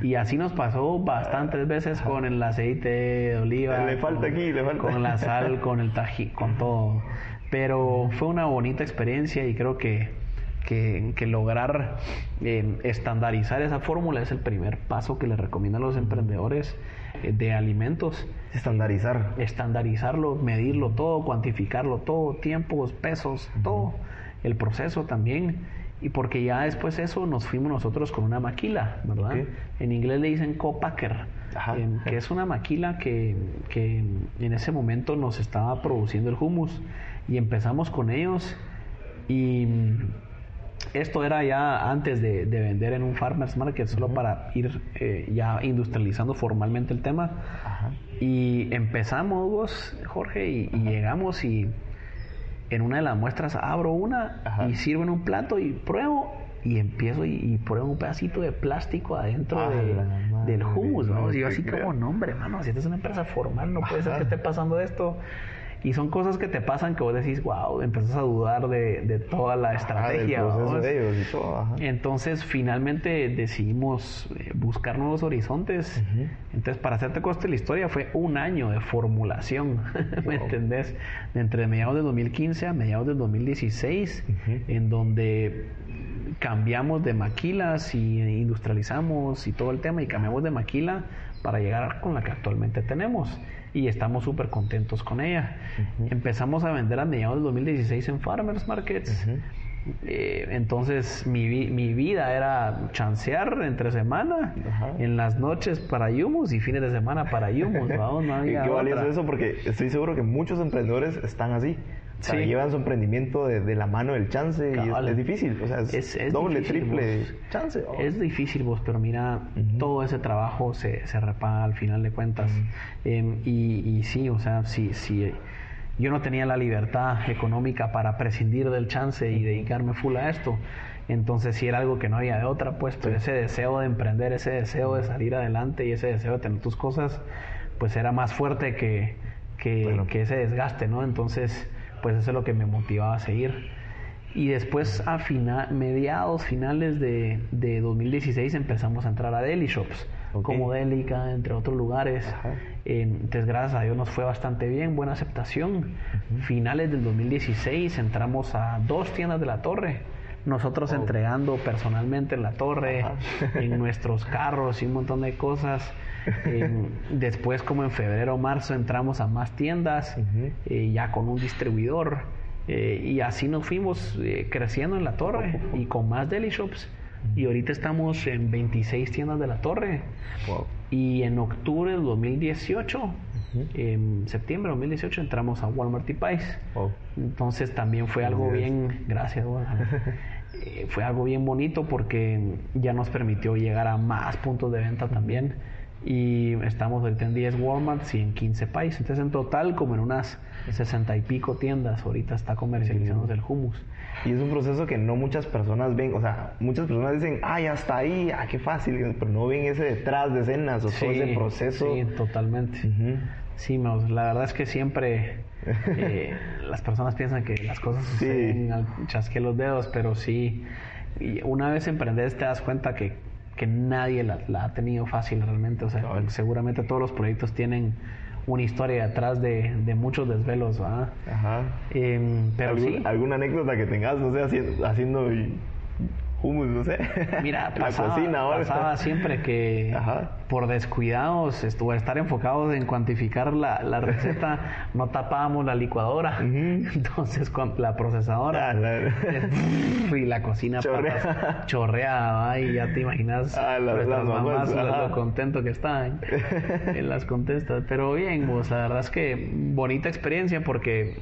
Y así nos pasó bastantes veces con el aceite de oliva. Le falta con- aquí, le falta. Con la sal, con el tají, con todo. Pero fue una bonita experiencia y creo que, que, que lograr eh, estandarizar esa fórmula es el primer paso que le recomiendo a los emprendedores eh, de alimentos. Estandarizar. Estandarizarlo, medirlo todo, cuantificarlo todo, tiempos, pesos, todo. El proceso también. Y porque ya después de eso nos fuimos nosotros con una maquila, ¿verdad? Ok. En inglés le dicen co-packer, em, que es una maquila que, que en ese momento nos estaba produciendo el hummus. Y empezamos con ellos y esto era ya antes de, de vender en un farmers market, solo para ir eh, ya industrializando formalmente el tema. Ajá. Y empezamos, vos, Jorge, y, y llegamos y en una de las muestras abro una Ajá. y sirvo en un plato y pruebo y empiezo y, y pruebo un pedacito de plástico adentro Ah, de- la madre, del hummus, no vamos. yo así como, no hombre, mano, si esta es una empresa formal, no puede ser que esté pasando esto. Y son cosas que te pasan que vos decís, wow, empezás a dudar de, de toda la estrategia. de ellos y todo, ajá. Entonces, finalmente decidimos eh, buscar nuevos horizontes. Entonces, para hacerte coste la historia, fue un año de formulación, ¿me entendés? Entre mediados de 2015 a mediados de 2016, en donde cambiamos de maquilas y industrializamos y todo el tema, y cambiamos de maquila para llegar con la que actualmente tenemos. Y estamos súper contentos con ella. Empezamos a vender a mediados del 2016 en Farmers Markets. Eh, entonces mi, mi vida era chancear entre semana, en las noches para Yumus y fines de semana para Yumus. no Y había qué valioso eso porque estoy seguro que muchos emprendedores están así. O sea, Sí. llevan su emprendimiento de, de la mano del chance y es, es difícil. O sea, es, Es- es doble, difícil, triple vos. chance. oh. Es difícil vos, pero mira, todo ese trabajo se, se repaga al final de cuentas. Em, y, y sí, o sea, si, si yo no tenía la libertad económica para prescindir del chance y dedicarme full a esto, entonces sí era algo que no había de otra, pues, pero ese deseo de emprender, ese deseo de salir adelante y ese deseo de tener tus cosas, pues era más fuerte que, que, Bueno. que ese desgaste, ¿no? Entonces, pues eso es lo que me motivaba a seguir. Y después a fina- mediados, finales de, de 2016 empezamos a entrar a deli shops, como Delica, entre otros lugares. Eh, entonces gracias a Dios nos fue bastante bien, buena aceptación. Finales del 2016 entramos a dos tiendas de la torre. Nosotros entregando personalmente en la torre, en nuestros carros y un montón de cosas. Eh, después, como en febrero o marzo, entramos a más tiendas, eh, ya con un distribuidor. eh, y así nos fuimos creciendo en la torre y con más deli shops. Y ahorita estamos en 26 tiendas de la torre. Wow. Y en octubre del 2018, en septiembre de 2018, entramos a Walmart y Pais. Wow. Entonces también fue algo bien, gracias, fue algo bien bonito porque ya nos permitió llegar a más puntos de venta también. Y estamos ahorita en 10 Walmarts y en 15 países. Entonces en total como en unas 60 y pico tiendas ahorita está comercializándose el hummus. Y es un proceso que no muchas personas ven. O sea, muchas personas dicen, ya está ahí, ah, qué fácil. Pero no ven ese detrás de escenas o todo ese proceso. Sí, totalmente. Sí, la verdad es que siempre eh, las personas piensan que las cosas Sí. suceden al chasque los dedos, pero sí, y una vez emprendes te das cuenta que, que nadie la, la ha tenido fácil realmente. O sea, seguramente todos los proyectos tienen una historia detrás de, de muchos desvelos, ¿verdad? Ajá. Em, pero ¿Algún- sí, ¿Alguna anécdota que tengas, no sé, haciendo, haciendo y- hummus, no sé? Mira, la pasaba, cocina ahora. pasaba siempre que Ajá. por descuidados, estuvo estar enfocados en cuantificar la, la receta, no tapábamos la licuadora. Entonces, con la procesadora Ah, la- y la cocina Chorrea. patas, chorreaba y ya te imaginas Ah, las- nuestras las mamás, mamás lo, contento que estaban en las contestas. Pero bien, vos, la verdad es que bonita experiencia porque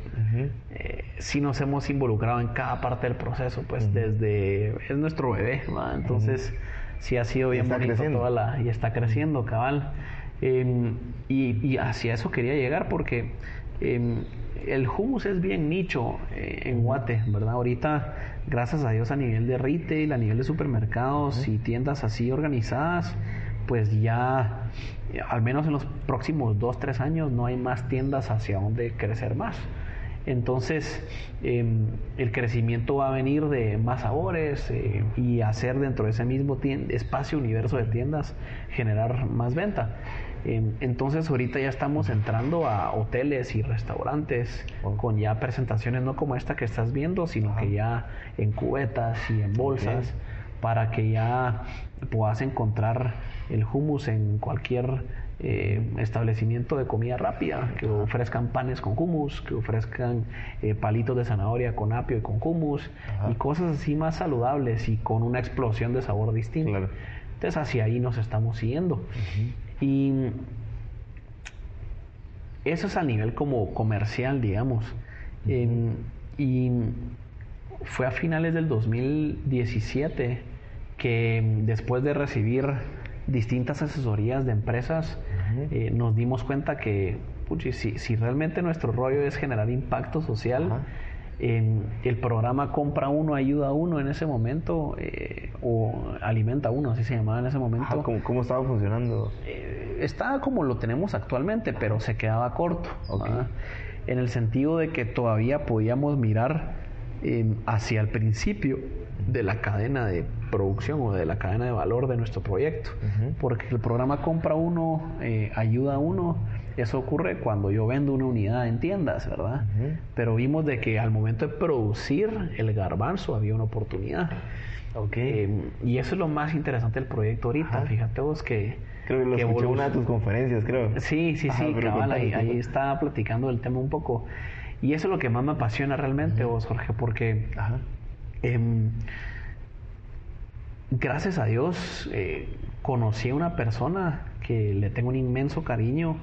eh, sí nos hemos involucrado en cada parte del proceso, pues desde es nuestro bebé, ¿va? entonces sí ha sido bien bonito creciendo. toda la y está creciendo, cabal. Eh, y, y hacia eso quería llegar porque eh, el hummus es bien nicho eh, en Guate, ¿verdad? Ahorita, gracias a Dios, a nivel de retail, a nivel de supermercados y tiendas así organizadas, pues ya, al menos en los próximos dos, tres años, no hay más tiendas hacia donde crecer más. Entonces, eh, el crecimiento va a venir de más sabores eh, y hacer dentro de ese mismo espacio, universo de tiendas, generar más venta. Eh, entonces, ahorita ya estamos entrando a hoteles y restaurantes con ya presentaciones, no como esta que estás viendo, sino que ya en cubetas y en bolsas, para que ya puedas encontrar el hummus en cualquier eh, establecimiento de comida rápida, que ofrezcan panes con hummus, que ofrezcan eh, palitos de zanahoria con apio y con hummus, Ajá. y cosas así más saludables y con una explosión de sabor distinto. Claro. Entonces hacia ahí nos estamos siguiendo. Y eso es a nivel como comercial, digamos. Y fue a finales del 2017 que después de recibir distintas asesorías de empresas, eh, nos dimos cuenta que puchi, si, si realmente nuestro rollo es generar impacto social, el programa Compra Uno, Ayuda Uno en ese momento, eh, o Alimenta Uno, así se llamaba en ese momento, Ajá, ¿cómo, cómo estaba funcionando? eh, estaba como lo tenemos actualmente, pero se quedaba corto. En el sentido de que todavía podíamos mirar eh, hacia el principio de la cadena de producción o de la cadena de valor de nuestro proyecto. Porque el programa compra uno, eh, ayuda a uno, eso ocurre cuando yo vendo una unidad en tiendas, ¿verdad? Pero vimos de que al momento de producir el garbanzo había una oportunidad. Okay. y eso es lo más interesante del proyecto ahorita. Fíjate vos que... Creo que lo escuché en una de tus conferencias, creo. Sí, sí, sí, cabal, ahí, ahí estaba platicando del tema un poco. Y eso es lo que más me apasiona realmente, vos, Jorge, porque em, gracias a Dios eh, conocí a una persona que le tengo un inmenso cariño,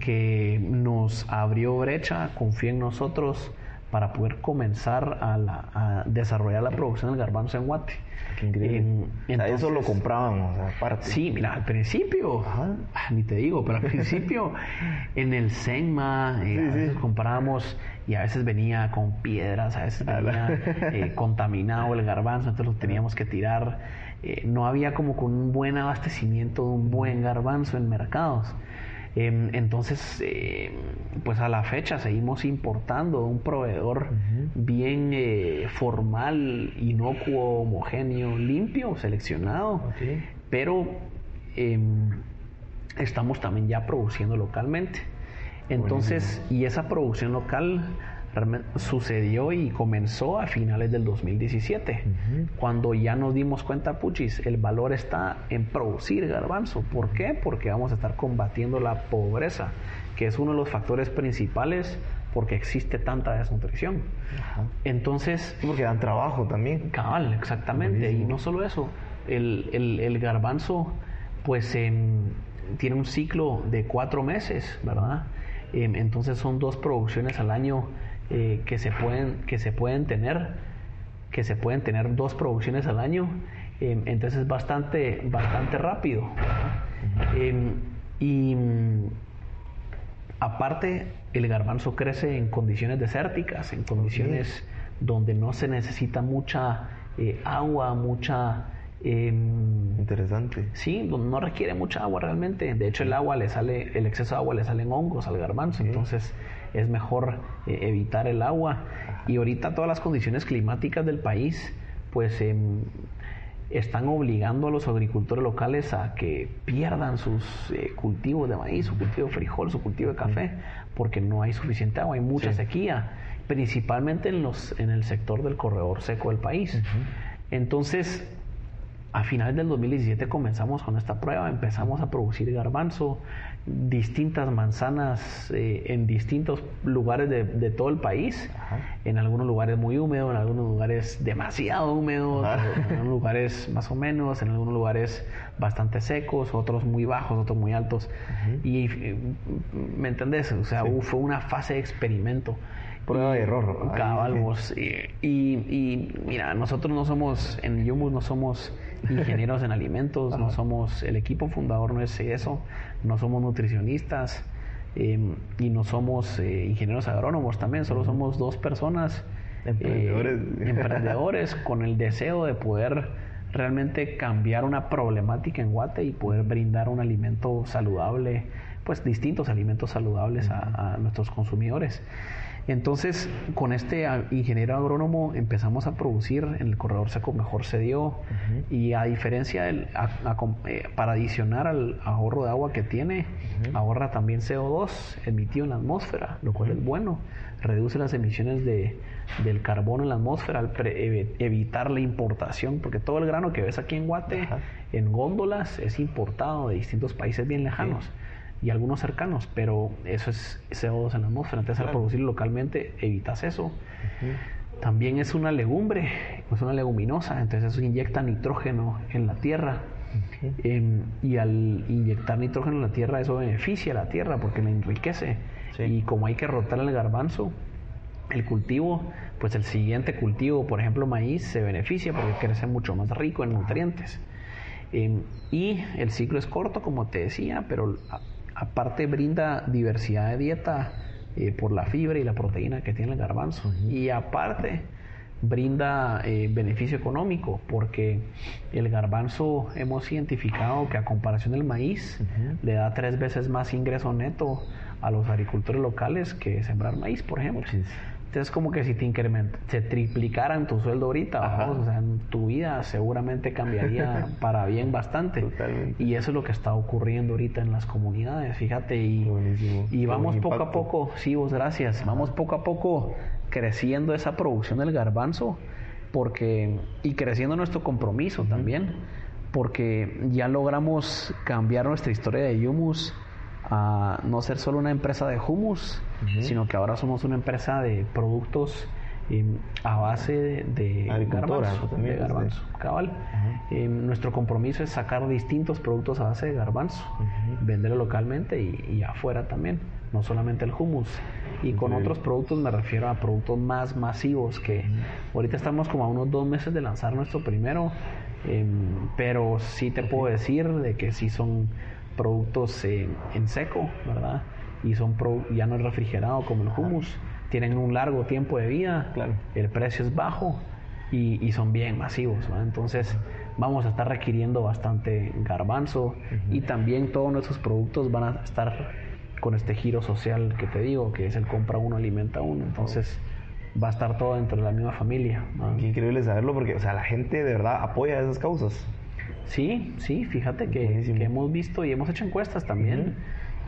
que nos abrió brecha, confió en nosotros para poder comenzar a, desarrollar la producción del garbanzo en Guate. Qué increíble. eso lo comprábamos aparte. Sí, mira, al principio, ah, ni te digo, pero al principio en el Senma eh, comprábamos y a veces venía con piedras, a veces venía eh, contaminado el garbanzo, entonces lo teníamos que tirar. Eh, no había como con un buen abastecimiento de un buen garbanzo en mercados. Em, entonces, em, pues a la fecha seguimos importando un proveedor bien eh, formal, inocuo, homogéneo, limpio, seleccionado, pero em, estamos también ya produciendo localmente. Entonces, y esa producción local sucedió y comenzó a finales del 2017, cuando ya nos dimos cuenta, puchis, el valor está en producir garbanzo. ¿Por qué? Porque vamos a estar combatiendo la pobreza, que es uno de los factores principales porque existe tanta desnutrición. Entonces... porque dan trabajo también. Cabal, exactamente. Y no solo eso, el, el, garbanzo pues em, tiene un ciclo de cuatro meses, ¿verdad? Em, entonces son dos producciones al año eh, que, se pueden, que se pueden tener, que se pueden tener dos producciones al año, em, entonces es bastante, bastante rápido. Em, y mm, aparte, el garbanzo crece en condiciones desérticas, en condiciones donde no se necesita mucha eh, agua, mucha... Em, Interesante. Sí, no requiere mucha agua realmente. De hecho, el agua le sale, el exceso de agua le salen hongos al garbanzo. Entonces, es mejor eh, evitar el agua. Y ahorita todas las condiciones climáticas del país, pues em, están obligando a los agricultores locales a que pierdan sus eh, cultivos de maíz, su cultivo de frijol, su cultivo de café, porque no hay suficiente agua, hay mucha sequía, principalmente en, los, en el sector del corredor seco del país. Entonces, a finales del 2017 comenzamos con esta prueba, empezamos a producir garbanzo, distintas manzanas eh, en distintos lugares de, todo el país, en algunos lugares muy húmedos, en algunos lugares demasiado húmedos, en algunos lugares más o menos, en algunos lugares bastante secos, otros muy bajos, otros muy altos. Y eh, ¿me entendés? O sea, fue una fase de experimento. Prueba de error. Cabalgos. Y, y, mira, nosotros no somos, en Yumus no somos ingenieros en alimentos, no somos, el equipo fundador no es eso, no somos nutricionistas em, y no somos eh, ingenieros agrónomos también, solo somos dos personas. Emprendedores. Eh, emprendedores con el deseo de poder realmente cambiar una problemática en Guate y poder brindar un alimento saludable, pues distintos alimentos saludables a nuestros consumidores. Entonces, con este ingeniero agrónomo empezamos a producir en el corredor seco mejor se dio. Y a diferencia del, eh, para adicionar al ahorro de agua que tiene, ahorra también CO2 emitido en la atmósfera, lo cual es bueno, reduce las emisiones de, del carbono en la atmósfera al evitar la importación, porque todo el grano que ves aquí en Guate, en góndolas, es importado de distintos países bien lejanos y algunos cercanos, pero eso es CO2 en la atmósfera. Entonces, al producirlo localmente, evitas eso. También es una legumbre, es una leguminosa, entonces eso inyecta nitrógeno en la tierra. Em, y al inyectar nitrógeno en la tierra, eso beneficia a la tierra porque la enriquece. Y como hay que rotar el garbanzo, el cultivo, pues el siguiente cultivo, por ejemplo maíz, se beneficia porque crece mucho más rico en nutrientes. Em, y el ciclo es corto, como te decía, pero aparte brinda diversidad de dieta eh, por la fibra y la proteína que tiene el garbanzo. Y aparte brinda eh, beneficio económico porque el garbanzo hemos identificado que a comparación del maíz le da tres veces más ingreso neto a los agricultores locales que sembrar maíz, por ejemplo. Entonces, como que si te increment se triplicaran tu sueldo ahorita, o sea, en tu vida seguramente cambiaría para bien bastante. Totalmente. Y eso es lo que está ocurriendo ahorita en las comunidades, fíjate. Y, Buenísimo. y Qué vamos poco a poco, sí, vos gracias, vamos poco a poco creciendo esa producción del garbanzo porque y creciendo nuestro compromiso también porque ya logramos cambiar nuestra historia de Humus a no ser solo una empresa de hummus, sino que ahora somos una empresa de productos eh, a base de, garbanzo, también, de garbanzo, cabal. Eh, nuestro compromiso es sacar distintos productos a base de garbanzo, venderlo localmente y, y afuera también, no solamente el hummus. Y con otros productos me refiero a productos más masivos que ahorita estamos como a unos dos meses de lanzar nuestro primero, em, pero sí te puedo decir de que sí son productos eh, en seco, ¿verdad? Y son pro- ya no es refrigerado como el hummus, tienen un largo tiempo de vida, Claro. el precio es bajo y, y son bien masivos, ¿verdad? Entonces vamos a estar requiriendo bastante garbanzo y también todos nuestros productos van a estar con este giro social que te digo, que es el compra uno, alimenta uno. Entonces va a estar todo dentro de la misma familia. Qué increíble saberlo porque, o sea, la gente de verdad apoya esas causas. Sí, sí, fíjate que, hemos visto y hemos hecho encuestas también.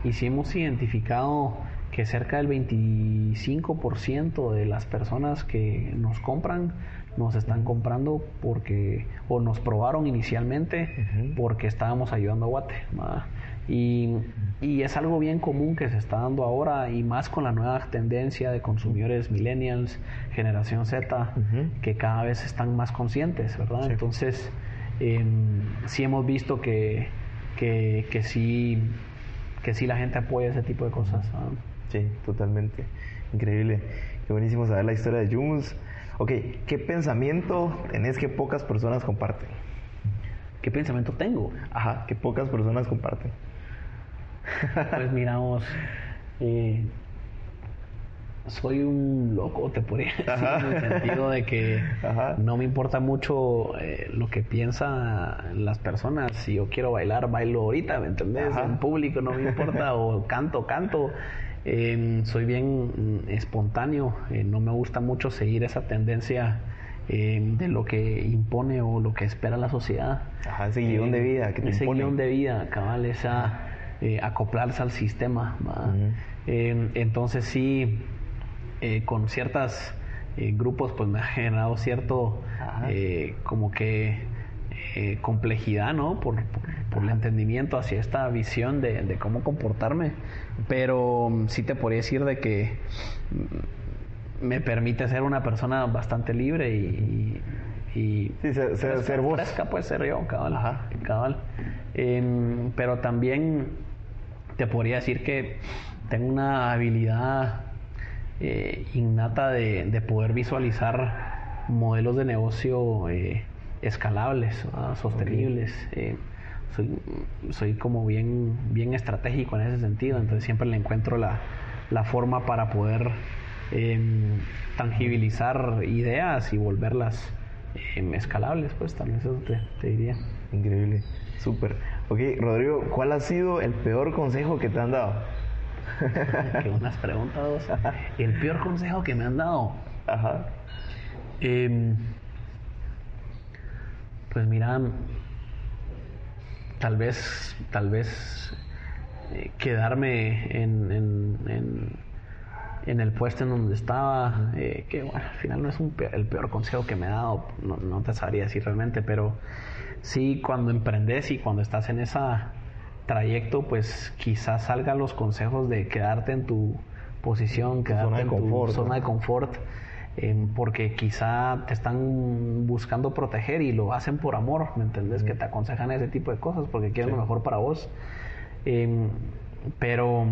Y sí hemos identificado que cerca del 25% de las personas que nos compran nos están comprando porque o nos probaron inicialmente porque estábamos ayudando a Guate. Y, y es algo bien común que se está dando ahora y más con la nueva tendencia de consumidores millennials, generación Z, que cada vez están más conscientes, ¿verdad? Sí. Entonces, em, sí hemos visto que, que, que sí que sí la gente apoya ese tipo de cosas. ¿ah? Sí, totalmente. Increíble. Qué buenísimo saber la historia de Jumus. Ok, ¿qué pensamiento tenés que pocas personas comparten? ¿Qué pensamiento tengo? Ajá, que pocas personas comparten. Pues miramos, eh, soy un loco, te podría decir, Ajá. en el sentido de que Ajá. no me importa mucho eh, lo que piensan las personas. Si yo quiero bailar, bailo ahorita, ¿me entendés? Ajá. En público no me importa, o canto, canto. Eh, soy bien mm, espontáneo, eh, no me gusta mucho seguir esa tendencia eh, de lo que impone o lo que espera la sociedad. Ajá, ese guion de vida que te ese impone. guion de vida, cabal, esa eh, acoplarse al sistema. entonces sí, eh, con ciertos grupos pues me ha generado cierto eh, como que eh, complejidad, ¿no? Por, por, por el entendimiento hacia esta visión de, de cómo comportarme. Pero mm, sí te podría decir de que mm, me permite ser una persona bastante libre y, y- y Sí, ser, ser, fresca, ser vos. fresca puede ser yo, cabal. Ajá. cabal. Em, pero también te podría decir que tengo una habilidad eh, innata de, de poder visualizar modelos de negocio eh, escalables, ¿verdad? sostenibles. Eh, soy, soy como bien, bien estratégico en ese sentido, entonces siempre le encuentro la, la forma para poder em, tangibilizar ideas y volverlas em, escalables, pues también eso te, te diría. Increíble. Súper. Ok, Rodrigo, ¿cuál ha sido el peor consejo que te han dado? Qué buenas preguntas. vos. El peor consejo que me han dado. Ajá. Em, pues mira, tal vez, tal vez eh, quedarme en, en, en, en el puesto en donde estaba, eh, que bueno, al final no es un pe- el peor consejo que me ha dado, no, no te sabría decir realmente, pero sí cuando emprendes y cuando estás en ese trayecto, pues quizás salgan los consejos de quedarte en tu posición, quedarte zona en confort, tu zona de confort, em, porque quizá te están buscando proteger y lo hacen por amor, ¿me entendés? Que te aconsejan ese tipo de cosas porque quieren lo mejor para vos. Em, pero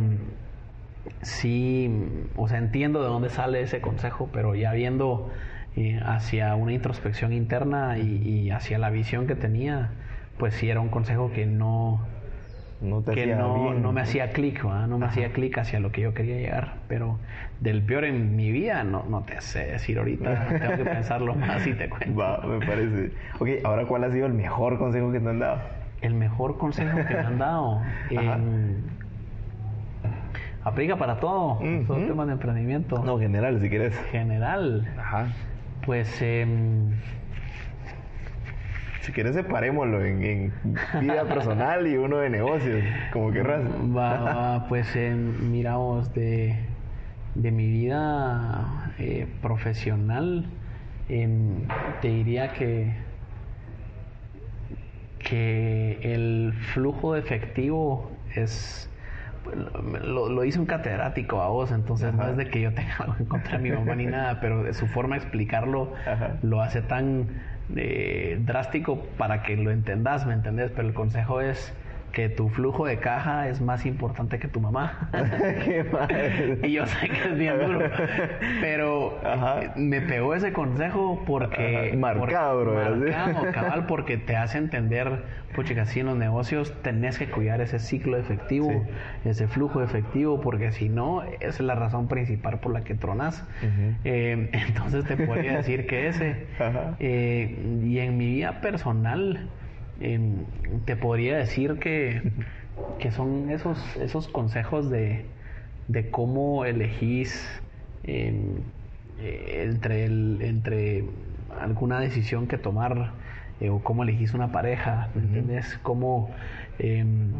sí, o sea, entiendo de dónde sale ese consejo, pero ya viendo eh, hacia una introspección interna y, y hacia la visión que tenía, pues sí era un consejo que no, No te que no, bien. no me hacía clic, ¿verdad? no me hacía clic hacia lo que yo quería llegar. Pero del peor en mi vida, no, no te sé decir ahorita. Tengo que pensarlo más y te cuento. Va, me parece. Ok, ahora, ¿cuál ha sido el mejor consejo que te han dado? El mejor consejo que me han dado. Em, aplica para todo, Ujú. todo temas de emprendimiento. No, general, si quieres. General, Ajá. pues em, Si quieres, separémoslo en, en vida personal y uno de negocios, como querrás. va, va, pues em, miramos de, de mi vida eh, profesional, em, te diría que que el flujo de efectivo es lo, lo hizo un catedrático a vos, entonces no Ajá. es de que yo tenga algo en contra de mi mamá ni nada, pero su forma de explicarlo Ajá. lo hace tan eh, drástico para que lo entendas, ¿me entendés? Pero el consejo es que tu flujo de caja es más importante que tu mamá. Qué madre. y yo sé que es bien duro, pero Ajá. me pegó ese consejo porque... Ajá, marcado, porque- bro, ¿sí? marcado, cabal, porque te hace entender, pucha, que así en los negocios tenés que cuidar ese ciclo de efectivo, Sí. ese flujo de efectivo, porque si no, esa es la razón principal por la que tronas. Eh, entonces te podría decir que ese. Ajá. Eh, y en mi vida personal, te podría decir que, que son esos, esos consejos de, de cómo elegís eh, entre, el, entre alguna decisión que tomar eh, o cómo elegís una pareja, ¿me entiendes? Cómo em,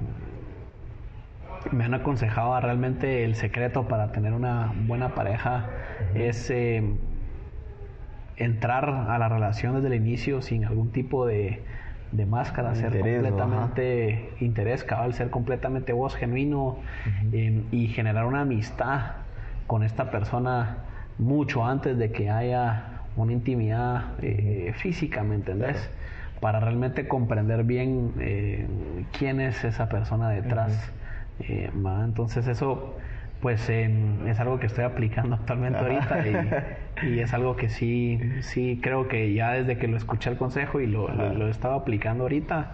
me han aconsejado realmente el secreto para tener una buena pareja es em, entrar a la relación desde el inicio sin algún tipo de, de máscara, ser Interés, completamente interés, cabal, ser completamente vos genuino eh, y generar una amistad con esta persona mucho antes de que haya una intimidad eh, física, ¿me entendés? Para realmente comprender bien eh, quién es esa persona detrás. eh. Entonces eso pues em, es algo que estoy aplicando actualmente ahorita y, y es algo que sí, sí creo que ya desde que lo escuché el consejo y lo, lo, lo he estado aplicando ahorita,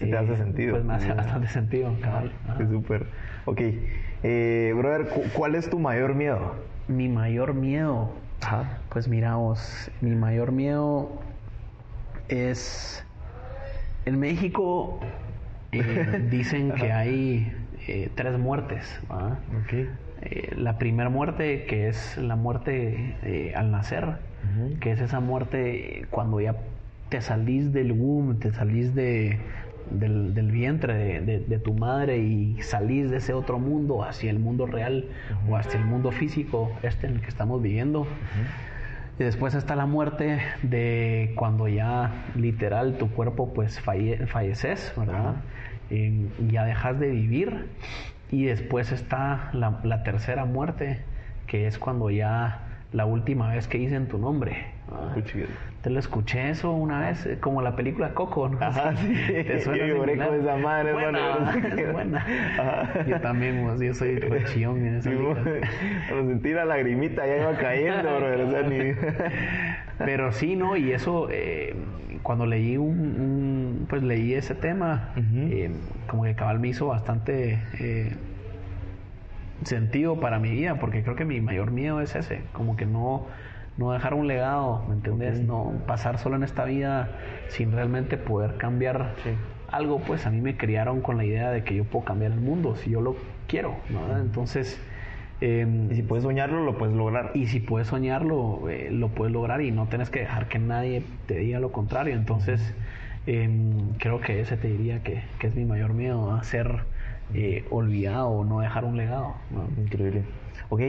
Sí te hace sentido. Pues me hace Ajá. bastante sentido, cabal. Súper. Ok. Eh, brother, cu- ¿cuál es tu mayor miedo? Mi mayor miedo, Ajá. pues miraos, mi mayor miedo es en México eh, dicen que hay eh, tres muertes. ¿va? Eh, la primera muerte que es la muerte eh, al nacer, que es esa muerte cuando ya te salís del womb, te salís de, del, del vientre de, de- de tu madre y salís de ese otro mundo hacia el mundo real o hacia el mundo físico, este en el que estamos viviendo. Y después está la muerte de cuando ya literal tu cuerpo pues falle- falleces, ¿verdad? Eh, ya dejas de vivir. Y después está la, la tercera muerte, que es cuando ya la última vez que dicen tu nombre. Puchiga. Te lo escuché eso una vez, eh, como la película Coco, ¿no? Ajá, sí. ¿Te suena Yo lloré con esa madre, buena, hermano, es buena. Ajá. Yo también, pues, yo soy rechillón en esa. Cuando sentí la lagrimita ya iba cayendo, brother. O sea, ni... Pero sí, ¿no? Y eso, eh, cuando leí un, un- pues leí ese tema, eh, como que cabal me hizo bastante eh, sentido para mi vida, porque creo que mi mayor miedo es ese, como que no, no dejar un legado, ¿me entendés? Ok. No pasar solo en esta vida sin realmente poder cambiar Sí. algo, pues a mí me criaron con la idea de que yo puedo cambiar el mundo si yo lo quiero, ¿no? Entonces... em, Y si puedes soñarlo, lo puedes lograr. y si puedes soñarlo, eh, lo puedes lograr y no tienes que dejar que nadie te diga lo contrario. Entonces, em, creo que ese te diría que, que es mi mayor miedo, a ser eh, olvidado o no dejar un legado. ¿no? Increíble. Ok,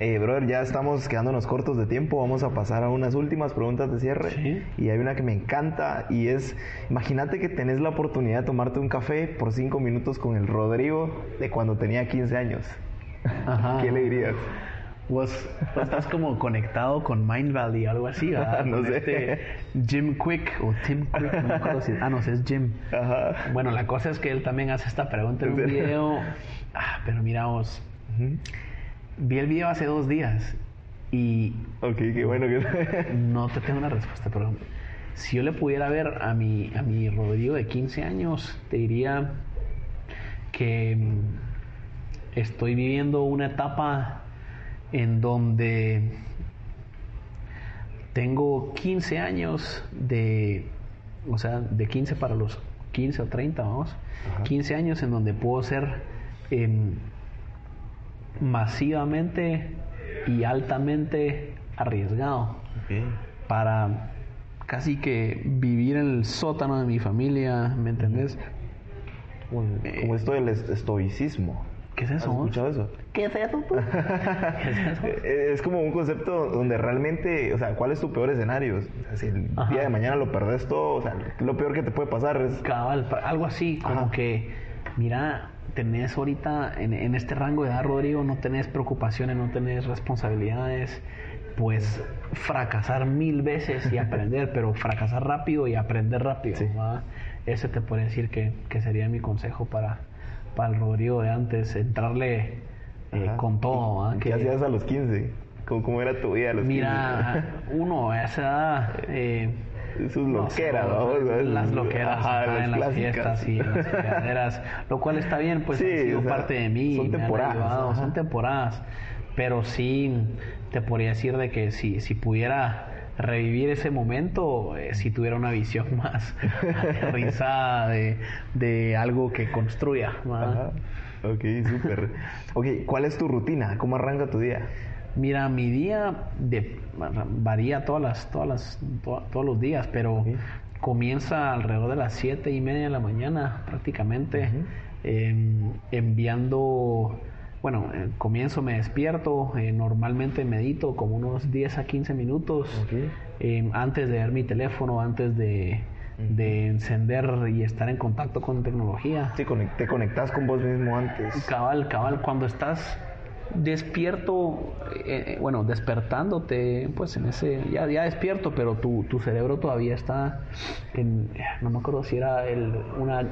eh, brother, ya estamos quedándonos cortos de tiempo. Vamos a pasar a unas últimas preguntas de cierre. Sí. Y hay una que me encanta y es, imagínate que tenés la oportunidad de tomarte un café por cinco minutos con el Rodrigo de cuando tenía 15 años. Ajá. ¿Qué le dirías? Vos, vos estás como conectado con Mind Valley o algo así, ¿verdad? No Con sé. este Jim Quick o Tim Quick, no me acuerdo si- Ah, no, si es Jim. Ajá. Bueno, la cosa es que él también hace esta pregunta en un video. Ah, pero mira vos, Ujú. vi el video hace dos días y Ok, qué bueno que... No te tengo una respuesta, pero si yo le pudiera ver a mi, a mi Rodrigo de 15 años, te diría que mm, estoy viviendo una etapa en donde tengo 15 años de, o sea, de 15 para los 15 o 30, vamos, Ajá. 15 años en donde puedo ser em, masivamente y altamente arriesgado para casi que vivir en el sótano de mi familia, ¿me entendés? Como, como esto del est- estoicismo. ¿Qué es ¿Has eso? vos? escuchado eso? ¿Qué es eso tú? ¿Qué es eso? Eh, Es como un concepto donde realmente, o sea, ¿cuál es tu peor escenario? O sea, si el Ajá. día de mañana lo perdés todo, o sea, lo peor que te puede pasar es... Cabal, algo así, como Ajá. que, mira, tenés ahorita en, en este rango de edad, Rodrigo, no tenés preocupaciones, no tenés responsabilidades, pues fracasar mil veces y aprender, pero fracasar rápido y aprender rápido. Sí. Ese te puede decir que, que sería mi consejo para, para el Rodrigo de antes, entrarle eh, con todo. ¿Y ¿Qué hacías a los 15? ¿Cómo, cómo era tu vida a los Mira, uno a esa edad... eh, 15? Sus no loqueras, vos, ¿no? Las loqueras Ajá, las en las fiestas y en las fregaderas, lo cual está bien, pues Sí, han sido o sea, parte de mí, son temporadas, ayudado, son temporadas, pero sí te podría decir de que si, si pudiera revivir ese momento, eh, si tuviera una visión más aterrizada de, de algo que construya. Ok, súper. ok, ¿cuál es tu rutina? ¿Cómo arranca tu día? Mira, mi día de, varía todas las, todas las, to- todos los días, pero comienza alrededor de las siete y media de la mañana prácticamente, em, enviando, bueno, eh, comienzo, me despierto, eh, normalmente medito como unos 10 a 15 minutos em, antes de ver mi teléfono, antes de, de encender y estar en contacto con tecnología. Sí, te conectas con vos mismo antes. Cabal, cabal, cuando estás despierto, eh, eh, bueno, despertándote, pues en ese, ya, ya despierto, pero tu, tu cerebro todavía está en, no me acuerdo si era el, una,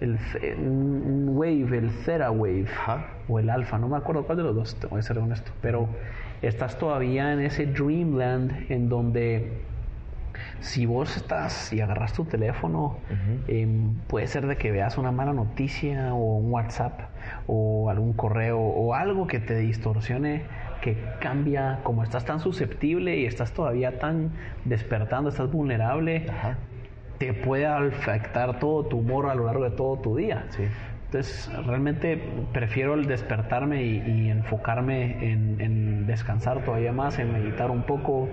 el, un wave, el theta wave, Ajá. o el alfa, no me acuerdo cuál de los dos, te voy a ser honesto, pero estás todavía en ese dreamland en donde si vos estás y agarras tu teléfono, em, puede ser de que veas una mala noticia o un WhatsApp o algún correo o algo que te distorsione, que cambia, como estás tan susceptible y estás todavía tan despertando, estás vulnerable, Ajá. Te puede afectar todo tu humor a lo largo de todo tu día. Sí. Entonces, realmente prefiero el despertarme y, y enfocarme en, en descansar todavía más, en meditar un poco.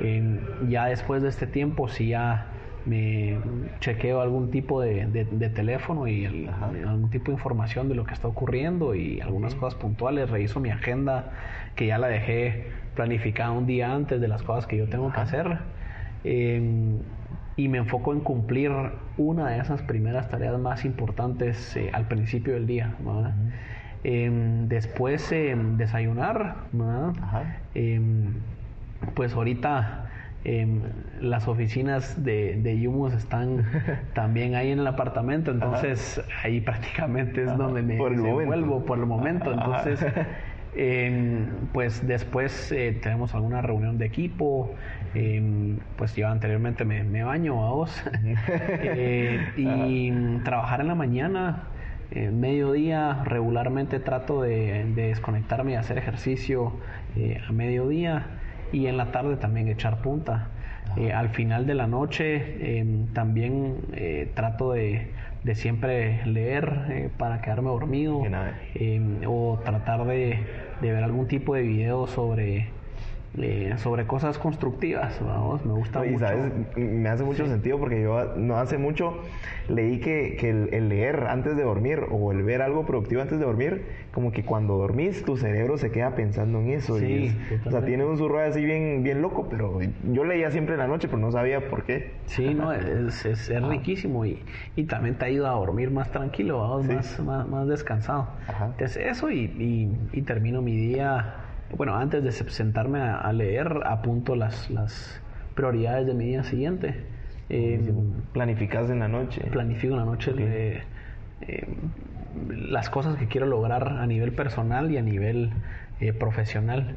En- ya después de este tiempo, si ya me chequeo algún tipo de, de- de teléfono y el- algún tipo de información de lo que está ocurriendo y algunas cosas puntuales, reviso mi agenda que ya la dejé planificada un día antes de las cosas que yo tengo que hacer. Eh, y me enfoco en cumplir una de esas primeras tareas más importantes eh, al principio del día. Em, después em, desayunar. Ajá. Em, pues ahorita las oficinas de, de Yumos están también ahí en el apartamento, entonces ahí prácticamente es Ajá. donde me Por momento. desenvuelvo por el momento. Entonces, em, pues después eh, tenemos alguna reunión de equipo. em, pues yo anteriormente me, me baño a vos. Eh, y mm, trabajar en la mañana, eh, mediodía, regularmente trato de, de desconectarme y hacer ejercicio a mediodía. Y en la tarde también echar punta. Eh, al final de la noche em, también trato de, de siempre leer eh, para quedarme dormido em, o tratar de, de ver algún tipo de video sobre eh, sobre cosas constructivas vamos me gusta No, y mucho sabes, me hace mucho sentido porque yo no hace mucho leí que, que el, el leer antes de dormir o el ver algo productivo antes de dormir, como que cuando dormís tu cerebro se queda pensando en eso. Sí, y es- o sea, tiene un surro así bien, bien loco, pero yo leía siempre en la noche, pero no sabía por qué. Sí, no, es, es, es riquísimo y, y también te ayuda a dormir más tranquilo, vamos, Sí. más, más, más descansado. Ajá. Entonces eso y, y, y termino mi día, bueno, antes de se- sentarme a, a leer, apunto las, las prioridades de mi día siguiente. Eh, Planificas en la noche. planifico una noche de, eh, las cosas que quiero lograr a nivel personal y a nivel eh, profesional.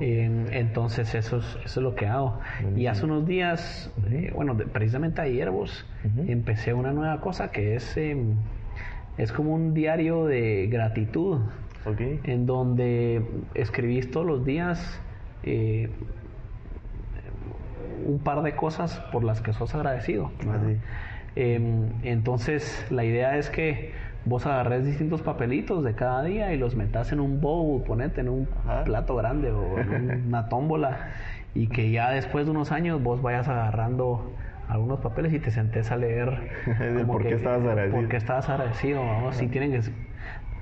Eh, entonces eso es, eso es lo que hago. Y hace unos días, eh, bueno, de- precisamente ayer vos, empecé una nueva cosa que es, es como un diario de gratitud Ok. en donde escribís todos los días eh, un par de cosas por las que sos agradecido. Em, entonces, la idea es que vos agarres distintos papelitos de cada día y los metas en un bowl, ponete en un Ajá. plato grande o en una tómbola y que ya después de unos años vos vayas agarrando algunos papeles y te sentes a leer como por qué que- estabas agradecido. por qué estabas agradecido vamos, si tienen que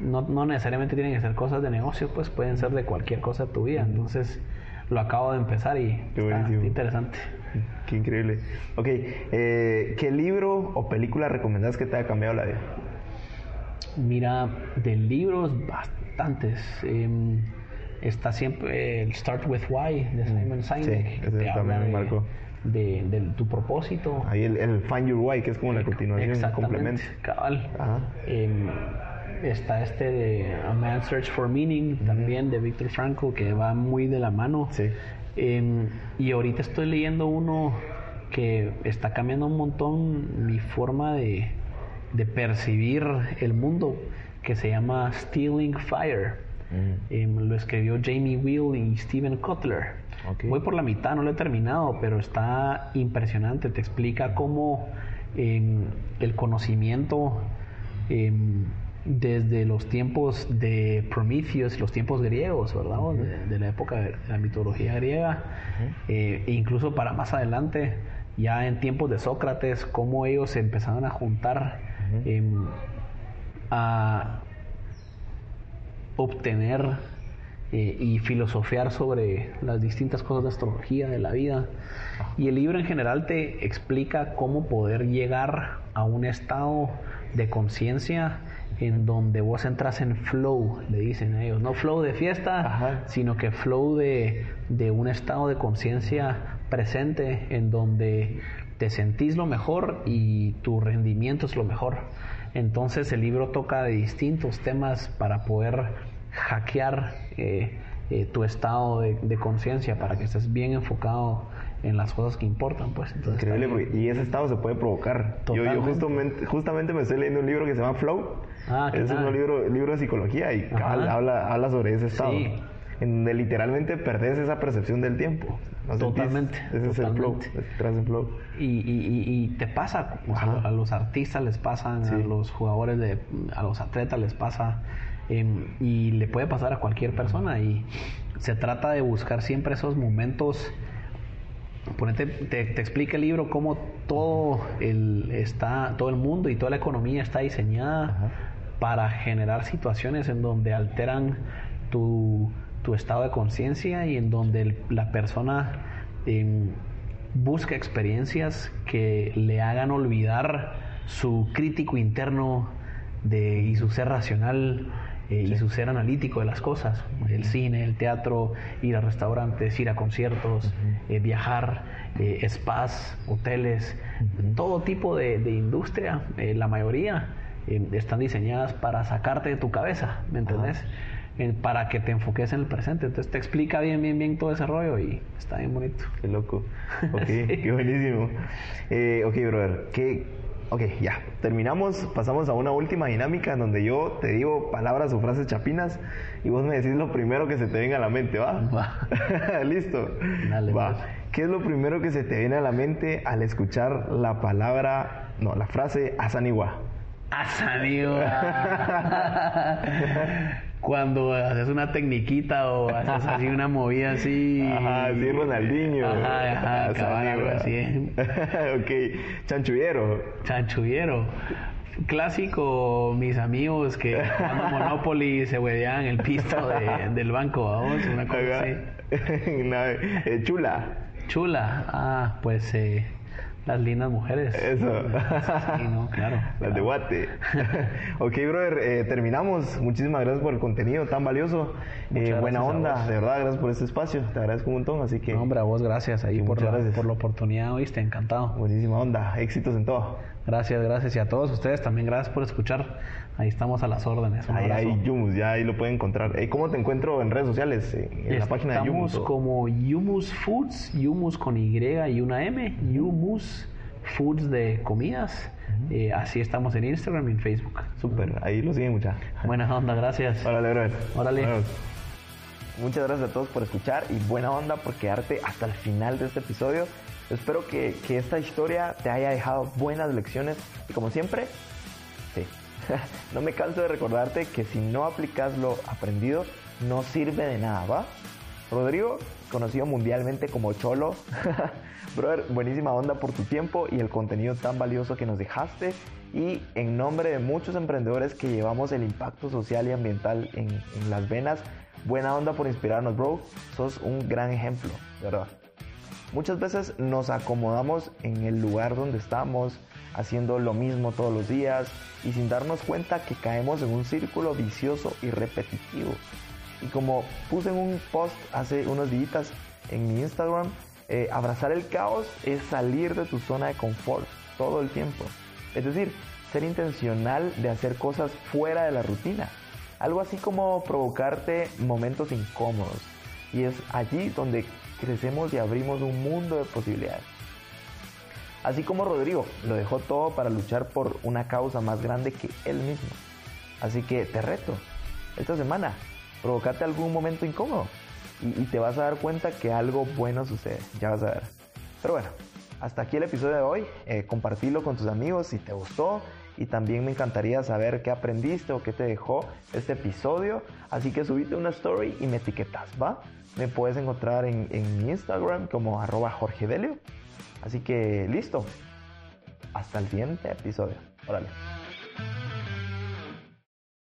no, no necesariamente tienen que ser cosas de negocio pues pueden ser de cualquier cosa de tu vida entonces lo acabo de empezar y Qué está interesante Qué increíble. Ok, eh, ¿qué libro o película recomendás que te haya cambiado la vida? Mira, de libros, bastantes. Em, está siempre el Start With Why de Simon Sinek. Mm, sí, ese te habla marcó. de- de tu propósito. Ahí el, el Find Your Why, que es como la continuación, Exactamente, complemento. cabal. Ajá. Em, está este de A Man's Search for Meaning, también de Viktor Frankl, que va muy de la mano. Sí. Em, y ahorita estoy leyendo uno que está cambiando un montón mi forma de, de percibir el mundo, que se llama Stealing Fire. Em, lo escribió Jamie Wheel y Steven Kotler. Ok. Voy por la mitad, no lo he terminado, pero está impresionante. Te explica cómo em, el conocimiento desde los tiempos de Prometheus, los tiempos griegos, ¿verdad? De, de la época de la mitología griega, eh, e incluso para más adelante, ya en tiempos de Sócrates, cómo ellos se empezaron a juntar em, a obtener eh, y filosofear sobre las distintas cosas de astrología, de la vida. Y el libro en general te explica cómo poder llegar a un estado de conciencia en donde vos entras en flow, le dicen a ellos, no flow de fiesta, Ajá. sino que flow de, de un estado de conciencia presente en donde te sentís lo mejor y tu rendimiento es lo mejor. Entonces el libro toca de distintos temas para poder hackear eh, eh, tu estado de, de conciencia para que estés bien enfocado en las cosas que importan. Pues. Entonces, Increíble, y ese estado se puede provocar. Yo, yo Totalmente. justamente, justamente me estoy leyendo un libro que se llama Flow. Ah, ¿qué es tal? un libro, libro de psicología y cabal, habla, habla sobre ese estado. Sí. En donde literalmente perdés esa percepción del tiempo. ¿No sentís? Totalmente, Ese es el flow. totalmente. Y, y- te pasa, o sea, Ajá. a los artistas les pasan, a los jugadores, de, a los atletas les pasa, em, y le puede pasar a cualquier persona. Y se trata de buscar siempre esos momentos. Ponete, te, te explica el libro cómo todo el, está, todo el mundo y toda la economía está diseñada Ajá. para generar situaciones en donde alteran tu, tu estado de conciencia y en donde el- la persona em, busca experiencias que le hagan olvidar su crítico interno de, y su ser racional eh, y su ser analítico de las cosas. El cine, el teatro, ir a restaurantes, ir a conciertos, eh, viajar, eh, spas, hoteles, todo tipo de, de industria, eh, la mayoría están diseñadas para sacarte de tu cabeza, ¿me entendés? Para que te enfoques en el presente. Entonces te explica bien, bien, bien todo ese rollo y está bien bonito. Qué loco. Ok, Sí. qué buenísimo. Eh, ok, brother. ¿qué? Ok, ya. Terminamos. Pasamos a una última dinámica en donde yo te digo palabras o frases chapinas y vos me decís lo primero que se te venga a la mente, ¿va? Va. Listo. Dale, Va. pues. ¿Qué es lo primero que se te viene a la mente al escuchar la palabra, no, la frase Asaniwa? Asaniwa. Cuando haces una tecniquita o haces así una movida así. Ajá, sí, Ronaldinho. Ajá, ajá, cabal, algo así. ok, chanchullero. Chanchullero. Clásico, mis amigos que jugando Monopoly se hueveaban el pisto de- del banco, vamos, una cosa Ajá. así. Una- eh, chula. Chula, ah, pues eh, las lindas mujeres. Eso. Sí, no, claro. Las de Guate. ok, brother, eh, terminamos. Muchísimas gracias por el contenido tan valioso. Eh, buena onda, de verdad, gracias por este espacio. Te agradezco un montón, así que No, hombre, a vos gracias ahí por la, gracias. por la oportunidad, oíste, encantado. buenísima onda. Éxitos en todo. Gracias, gracias. Y a todos ustedes también gracias por escuchar. Ahí estamos a las órdenes. Ahí hay Yumus, ya ahí lo pueden encontrar. Eh, ¿Cómo te encuentro en redes sociales? Eh, En la página de Yumus. Estamos como Yumus Foods, Yumus con Y y una M, Yumus Foods de comidas. Eh, así estamos en Instagram y en Facebook. Súper, ahí lo siguen mucha. Buena onda, gracias. Órale, brother. Órale. Vemos. Muchas gracias a todos por escuchar y buena onda por quedarte hasta el final de este episodio. Espero que, que esta historia te haya dejado buenas lecciones y como siempre, sí, no me canso de recordarte que si no aplicas lo aprendido, no sirve de nada, ¿va? Rodrigo, conocido mundialmente como Cholo. Brother, buenísima onda por tu tiempo y el contenido tan valioso que nos dejaste. Y en nombre de muchos emprendedores que llevamos el impacto social y ambiental en, en las venas, buena onda por inspirarnos, bro. Sos un gran ejemplo, ¿verdad? Muchas veces nos acomodamos en el lugar donde estamos, haciendo lo mismo todos los días y sin darnos cuenta que caemos en un círculo vicioso y repetitivo. Y como puse en un post hace unos días en mi Instagram, eh, abrazar el caos es salir de tu zona de confort todo el tiempo. Es decir, ser intencional de hacer cosas fuera de la rutina. Algo así como provocarte momentos incómodos. Y es allí donde crecemos y abrimos un mundo de posibilidades. Así como Rodrigo lo dejó todo para luchar por una causa más grande que él mismo. Así que te reto, esta semana, provocate algún momento incómodo y, te vas a dar cuenta que algo bueno sucede, ya vas a ver. Pero bueno, hasta aquí el episodio de hoy, eh, compartilo con tus amigos si te gustó y también me encantaría saber qué aprendiste o qué te dejó este episodio, así que subite una story y me etiquetas, ¿va? Me puedes encontrar en, en mi Instagram como arroba Jorge Delio. Así que listo. Hasta el siguiente episodio. Órale.